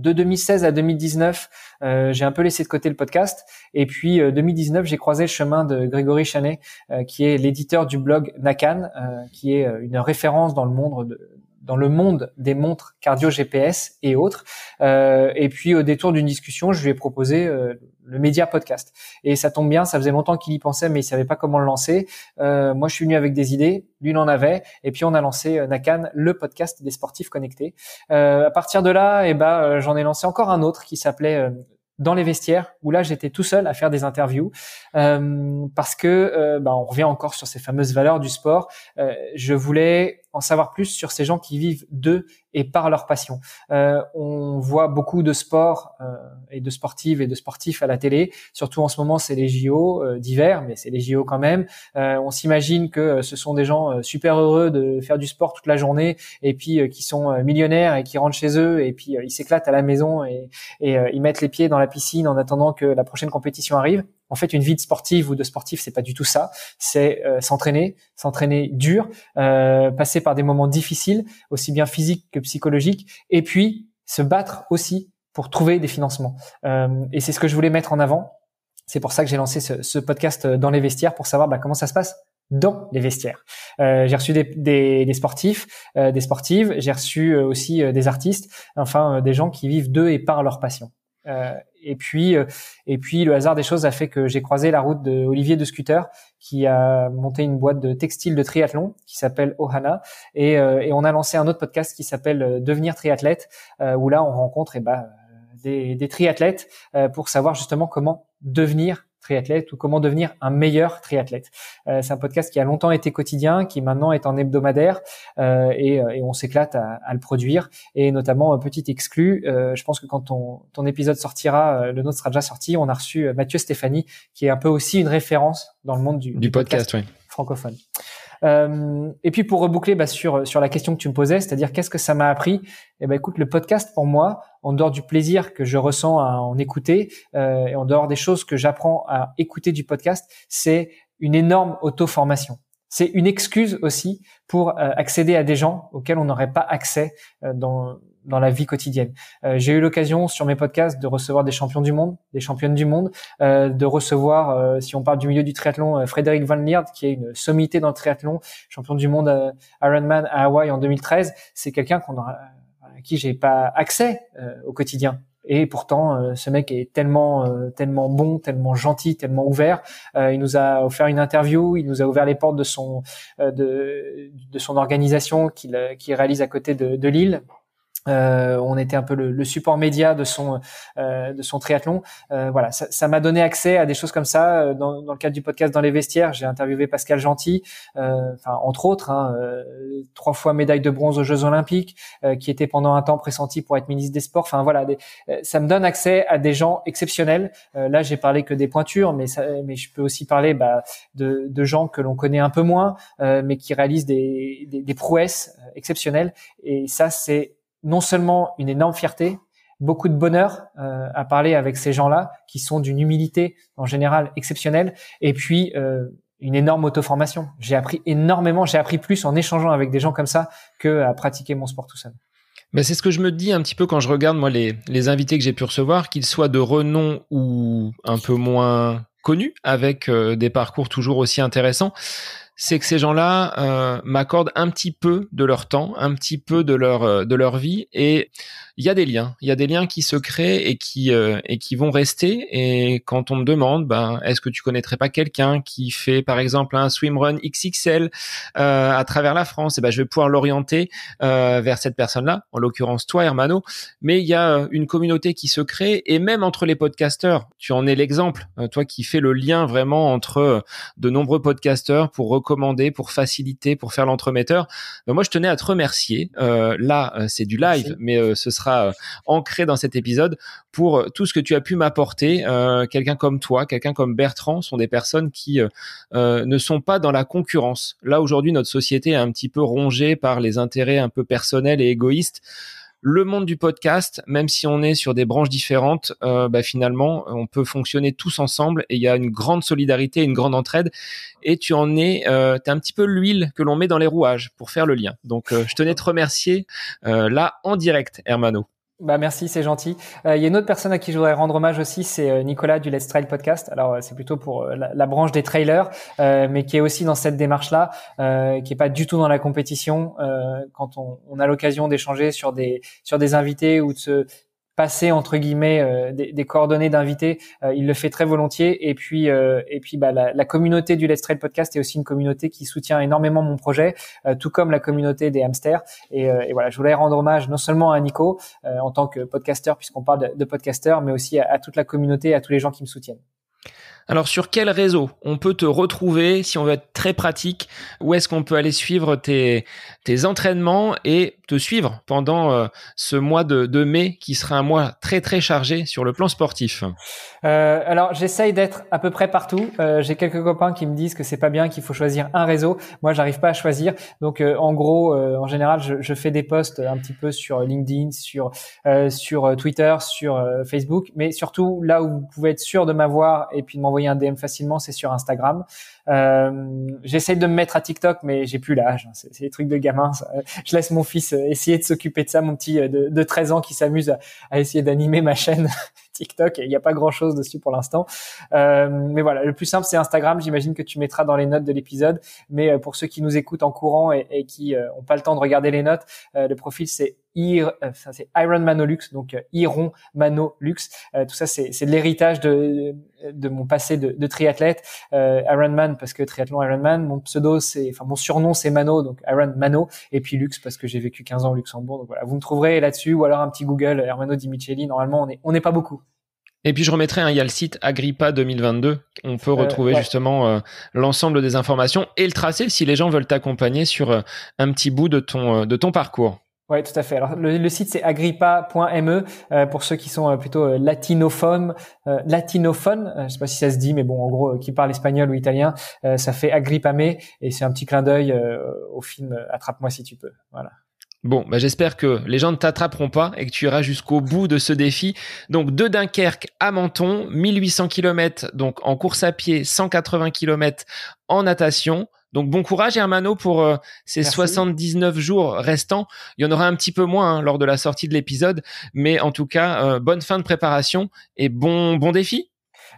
de 2016 à 2019, euh, j'ai un peu laissé de côté le podcast. Et puis 2019, euh, j'ai croisé le chemin de Grégory Chanet, euh, qui est l'éditeur du blog Nakan, qui est une référence dans le monde de, dans le monde des montres cardio GPS et autres. Euh, et puis au détour d'une discussion, je lui ai proposé euh, le média podcast. Et ça tombe bien, ça faisait longtemps qu'il y pensait, mais il savait pas comment le lancer. Euh, moi, je suis venu avec des idées, lui en avait, et puis on a lancé Nakan, le podcast des sportifs connectés. à partir de là, et eh ben, j'en ai lancé encore un autre qui s'appelait dans les vestiaires où là j'étais tout seul à faire des interviews euh, parce que euh, bah, on revient encore sur ces fameuses valeurs du sport. Euh, je voulais en savoir plus sur ces gens qui vivent de et par leur passion. Euh, on voit beaucoup de sports euh, et de sportives et de sportifs à la télé. Surtout en ce moment, c'est les JO euh, d'hiver, mais c'est les JO quand même. on s'imagine que ce sont des gens super heureux de faire du sport toute la journée et puis qui sont millionnaires et qui rentrent chez eux et puis ils s'éclatent à la maison et, et ils mettent les pieds dans la piscine en attendant que la prochaine compétition arrive. En fait, une vie de sportive ou de sportif, c'est pas du tout ça. C'est euh, s'entraîner, s'entraîner dur, euh, passer par des moments difficiles, aussi bien physiques que psychologiques, et puis se battre aussi pour trouver des financements. Euh, et c'est ce que je voulais mettre en avant. C'est pour ça que j'ai lancé ce, ce, podcast dans les vestiaires pour savoir bah, comment ça se passe dans les vestiaires. Euh, j'ai reçu des, des, des sportifs, euh, des sportives, j'ai reçu aussi des artistes, enfin des gens qui vivent d'eux et par leur passion. Euh, et puis, euh, et puis le hasard des choses a fait que j'ai croisé la route de Olivier de Scooter, qui a monté une boîte de textile de triathlon qui s'appelle Ohana, et, euh, et, on a lancé un autre podcast qui s'appelle Devenir triathlète, où là on rencontre et eh ben, des, des triathlètes pour savoir justement comment devenir triathlète ou comment devenir un meilleur triathlète. Euh, c'est un podcast qui a longtemps été quotidien, qui maintenant est en hebdomadaire euh, et, euh, et, on s'éclate à, à, le produire. Et notamment, un petit exclu, euh, je pense que quand ton, ton épisode sortira, le nôtre sera déjà sorti, on a reçu Mathieu Stéphanie, qui est un peu aussi une référence dans le monde du,
du, podcast,
francophone. Euh, et puis pour reboucler bah, sur sur la question que tu me posais, c'est-à-dire qu'est-ce que ça m'a appris? Eh ben écoute, le podcast pour moi, en dehors du plaisir que je ressens à en écouter euh, et en dehors des choses que j'apprends à écouter du podcast, c'est une énorme auto-formation. C'est une excuse aussi pour euh, accéder à des gens auxquels on n'aurait pas accès euh, dans dans la vie quotidienne. Euh, j'ai eu l'occasion sur mes podcasts de recevoir des champions du monde, des championnes du monde, euh, de recevoir, si on parle du milieu du triathlon, Frédéric Van Liert, qui est une sommité dans le triathlon, champion du monde Ironman à Hawaï en 2013. C'est quelqu'un qu'on à qui j'ai pas accès au quotidien. Et pourtant, ce mec est tellement, tellement bon, tellement gentil, tellement ouvert. il nous a offert une interview, il nous a ouvert les portes de son, de, son organisation qu'il qui réalise à côté de Lille euh, on était un peu le, support média de son euh, de son triathlon. Euh, voilà, ça m'a donné accès à des choses comme ça. Dans, le cadre du podcast dans les vestiaires, j'ai interviewé Pascal Gentil, enfin entre autres, hein, trois fois médaille de bronze aux Jeux Olympiques, qui était pendant un temps pressenti pour être ministre des Sports. Enfin voilà, ça me donne accès à des gens exceptionnels. là, j'ai parlé que des pointures, mais ça, mais je peux aussi parler bah, de, de, gens que l'on connaît un peu moins, mais qui réalisent des, des, des prouesses exceptionnelles. Et ça, c'est non seulement une énorme fierté, beaucoup de bonheur euh, à parler avec ces gens-là qui sont d'une humilité en général exceptionnelle, et puis euh, une énorme auto-formation. J'ai appris énormément, j'ai appris plus en échangeant avec des gens comme ça que à pratiquer mon sport tout seul.
Ben c'est ce que je me dis un petit peu quand je regarde moi les, les invités que j'ai pu recevoir, qu'ils soient de renom ou un peu moins connus, avec euh, des parcours toujours aussi intéressants c'est que ces gens-là euh, m'accordent un petit peu de leur temps, un petit peu de leur euh, de leur vie, et il y a des liens, il y a des liens qui se créent et qui euh, et qui vont rester. Et quand on me demande, ben, est-ce que tu connaîtrais pas quelqu'un qui fait par exemple un swimrun XXL euh, à travers la France? Et eh ben, je vais pouvoir l'orienter euh, vers cette personne-là, en l'occurrence toi, Hermano. Mais il y a une communauté qui se crée et même entre les podcasteurs, tu en es l'exemple, toi qui fais le lien vraiment entre de nombreux podcasteurs pour recommander, pour faciliter, pour faire l'entremetteur. Ben, moi, je tenais à te remercier. là, c'est du live, mais ce sera euh, ancré dans cet épisode pour euh, tout ce que tu as pu m'apporter. Euh, quelqu'un comme toi, quelqu'un comme Bertrand sont des personnes qui ne sont pas dans la concurrence. Là aujourd'hui, notre société est un petit peu rongée par les intérêts un peu personnels et égoïstes le monde du podcast, même si on est sur des branches différentes, bah, finalement, on peut fonctionner tous ensemble et il y a une grande solidarité, une grande entraide. Et tu en es, euh, es un petit peu l'huile que l'on met dans les rouages pour faire le lien. Donc, je tenais te remercier là en direct, Hermano.
Bah merci, c'est gentil. Euh, il y a une autre personne à qui je voudrais rendre hommage aussi, c'est euh, Nicolas du Let's Trail Podcast. Alors euh, c'est plutôt pour la, branche des trailers, mais qui est aussi dans cette démarche-là, qui est pas du tout dans la compétition. quand on, on a l'occasion d'échanger sur des sur des invités ou de se passer entre guillemets euh, des, coordonnées d'invités, euh, il le fait très volontiers. Et puis euh, et puis bah, la, communauté du Let's Trail Podcast est aussi une communauté qui soutient énormément mon projet, tout comme la communauté des hamsters. Et, voilà, je voulais rendre hommage non seulement à Nico en tant que podcasteur puisqu'on parle de, de podcasteur, mais aussi à, à toute la communauté, à tous les gens qui me soutiennent.
Alors sur quel réseau on peut te retrouver si on veut être très pratique? Où est-ce qu'on peut aller suivre tes, tes entraînements? Et te suivre pendant euh, ce mois de, de, mai qui sera un mois très très chargé sur le plan sportif
euh, Alors j'essaye d'être à peu près partout. Euh, J'ai quelques copains qui me disent que c'est pas bien, qu'il faut choisir un réseau. Moi j'arrive pas à choisir. Donc euh, en gros, euh, en général, je, je, fais des posts un petit peu sur LinkedIn, sur sur Twitter, sur Facebook, mais surtout là où vous pouvez être sûr de m'avoir et puis de m'envoyer un DM facilement, c'est sur Instagram. Euh, J'essaye de me mettre à TikTok, mais j'ai plus l'âge. Hein. C'est des trucs de gamin. Je laisse mon fils euh, essayer de s'occuper de ça, mon petit euh, de, de 13 ans qui s'amuse à, essayer d'animer ma chaîne [laughs] TikTok. Il n'y a pas grand chose dessus pour l'instant. Euh, mais voilà, le plus simple, c'est Instagram. J'imagine que tu mettras dans les notes de l'épisode. Mais pour ceux qui nous écoutent en courant et, et qui n'ont pas le temps de regarder les notes, le profil, c'est ça c'est Iron Manolux, donc Iron Manolux. tout ça, c'est de l'héritage de, de mon passé de, de triathlète. Ironman parce que triathlon Ironman. Mon pseudo, c'est, enfin, mon surnom, c'est Mano, donc Iron Mano. Et puis Lux parce que j'ai vécu 15 ans au Luxembourg. Donc voilà, vous me trouverez là-dessus ou alors un petit Google Hermano Di Micheli. Normalement, on est, on n'est pas beaucoup.
Et puis je remettrai, il y a le site Agrippa 2022. On peut euh, retrouver justement euh, l'ensemble des informations et le tracé si les gens veulent t'accompagner sur euh, un petit bout de ton, de ton parcours.
Oui, tout à fait. Alors le, site c'est agrippa.me euh, pour ceux qui sont euh, plutôt euh, latinophones, euh, latinophones, je sais pas si ça se dit, mais bon, en gros, qui parlent espagnol ou italien, ça fait Agrippame et c'est un petit clin d'œil au film Attrape-moi si tu peux. Voilà.
Bon, bah j'espère que les gens ne t'attraperont pas et que tu iras jusqu'au bout de ce défi. Donc de Dunkerque à Menton, 1800 km donc en course à pied, 180 km en natation.
Donc bon courage Hermano pour euh, ces 79 jours restants. Il y en aura un petit peu moins hein, lors de la sortie de l'épisode, mais en tout cas, euh, bonne fin de préparation et bon bon défi.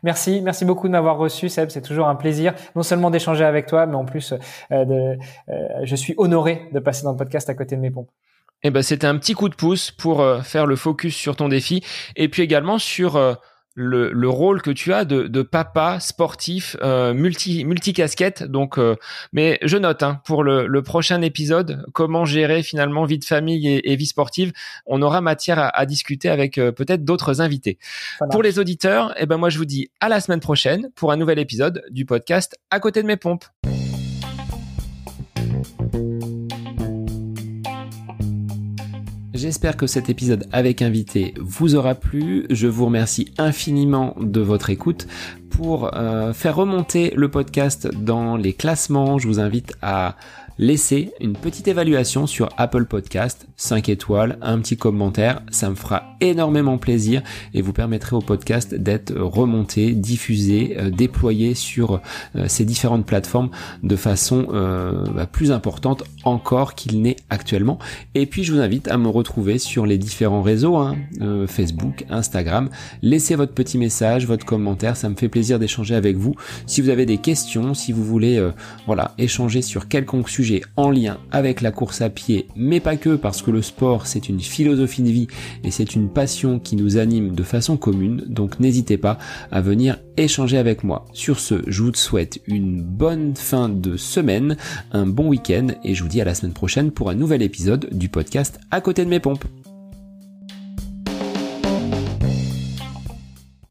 Merci, merci beaucoup de m'avoir reçu, Seb. C'est toujours un plaisir, non seulement d'échanger avec toi, mais en plus, euh, de, je suis honoré de passer dans le podcast à côté de mes pompes.
Eh ben, c'était un petit coup de pouce pour faire le focus sur ton défi et puis également sur le, le, rôle que tu as de, de papa sportif euh, multi multi casquette donc euh, mais je note hein, pour le, le, prochain épisode comment gérer finalement vie de famille et, vie sportive on aura matière à, à discuter avec euh, peut-être d'autres invités. Pour les auditeurs et eh ben moi je vous dis à la semaine prochaine pour un nouvel épisode du podcast à côté de mes pompes J'espère que cet épisode avec invité vous aura plu. Je vous remercie infiniment de votre écoute. Pour euh, faire remonter le podcast dans les classements, je vous invite à laissez une petite évaluation sur Apple Podcast, 5 étoiles, un petit commentaire, ça me fera énormément plaisir et vous permettrez au podcast d'être remonté, diffusé, euh, déployé sur euh, ces différentes plateformes de façon euh, bah, plus importante encore qu'il n'est actuellement. Et puis je vous invite à me retrouver sur les différents réseaux, hein, Facebook, Instagram. Laissez votre petit message, votre commentaire, ça me fait plaisir d'échanger avec vous. Si vous avez des questions, si vous voulez voilà échanger sur quelconque sujet en lien avec la course à pied, mais pas que, parce le sport c'est une philosophie de vie et c'est une passion qui nous anime de façon commune, donc n'hésitez pas à venir échanger avec moi. Sur ce, je vous souhaite une bonne fin de semaine, un bon week-end et je vous dis à la semaine prochaine pour un nouvel épisode du podcast à côté de mes pompes.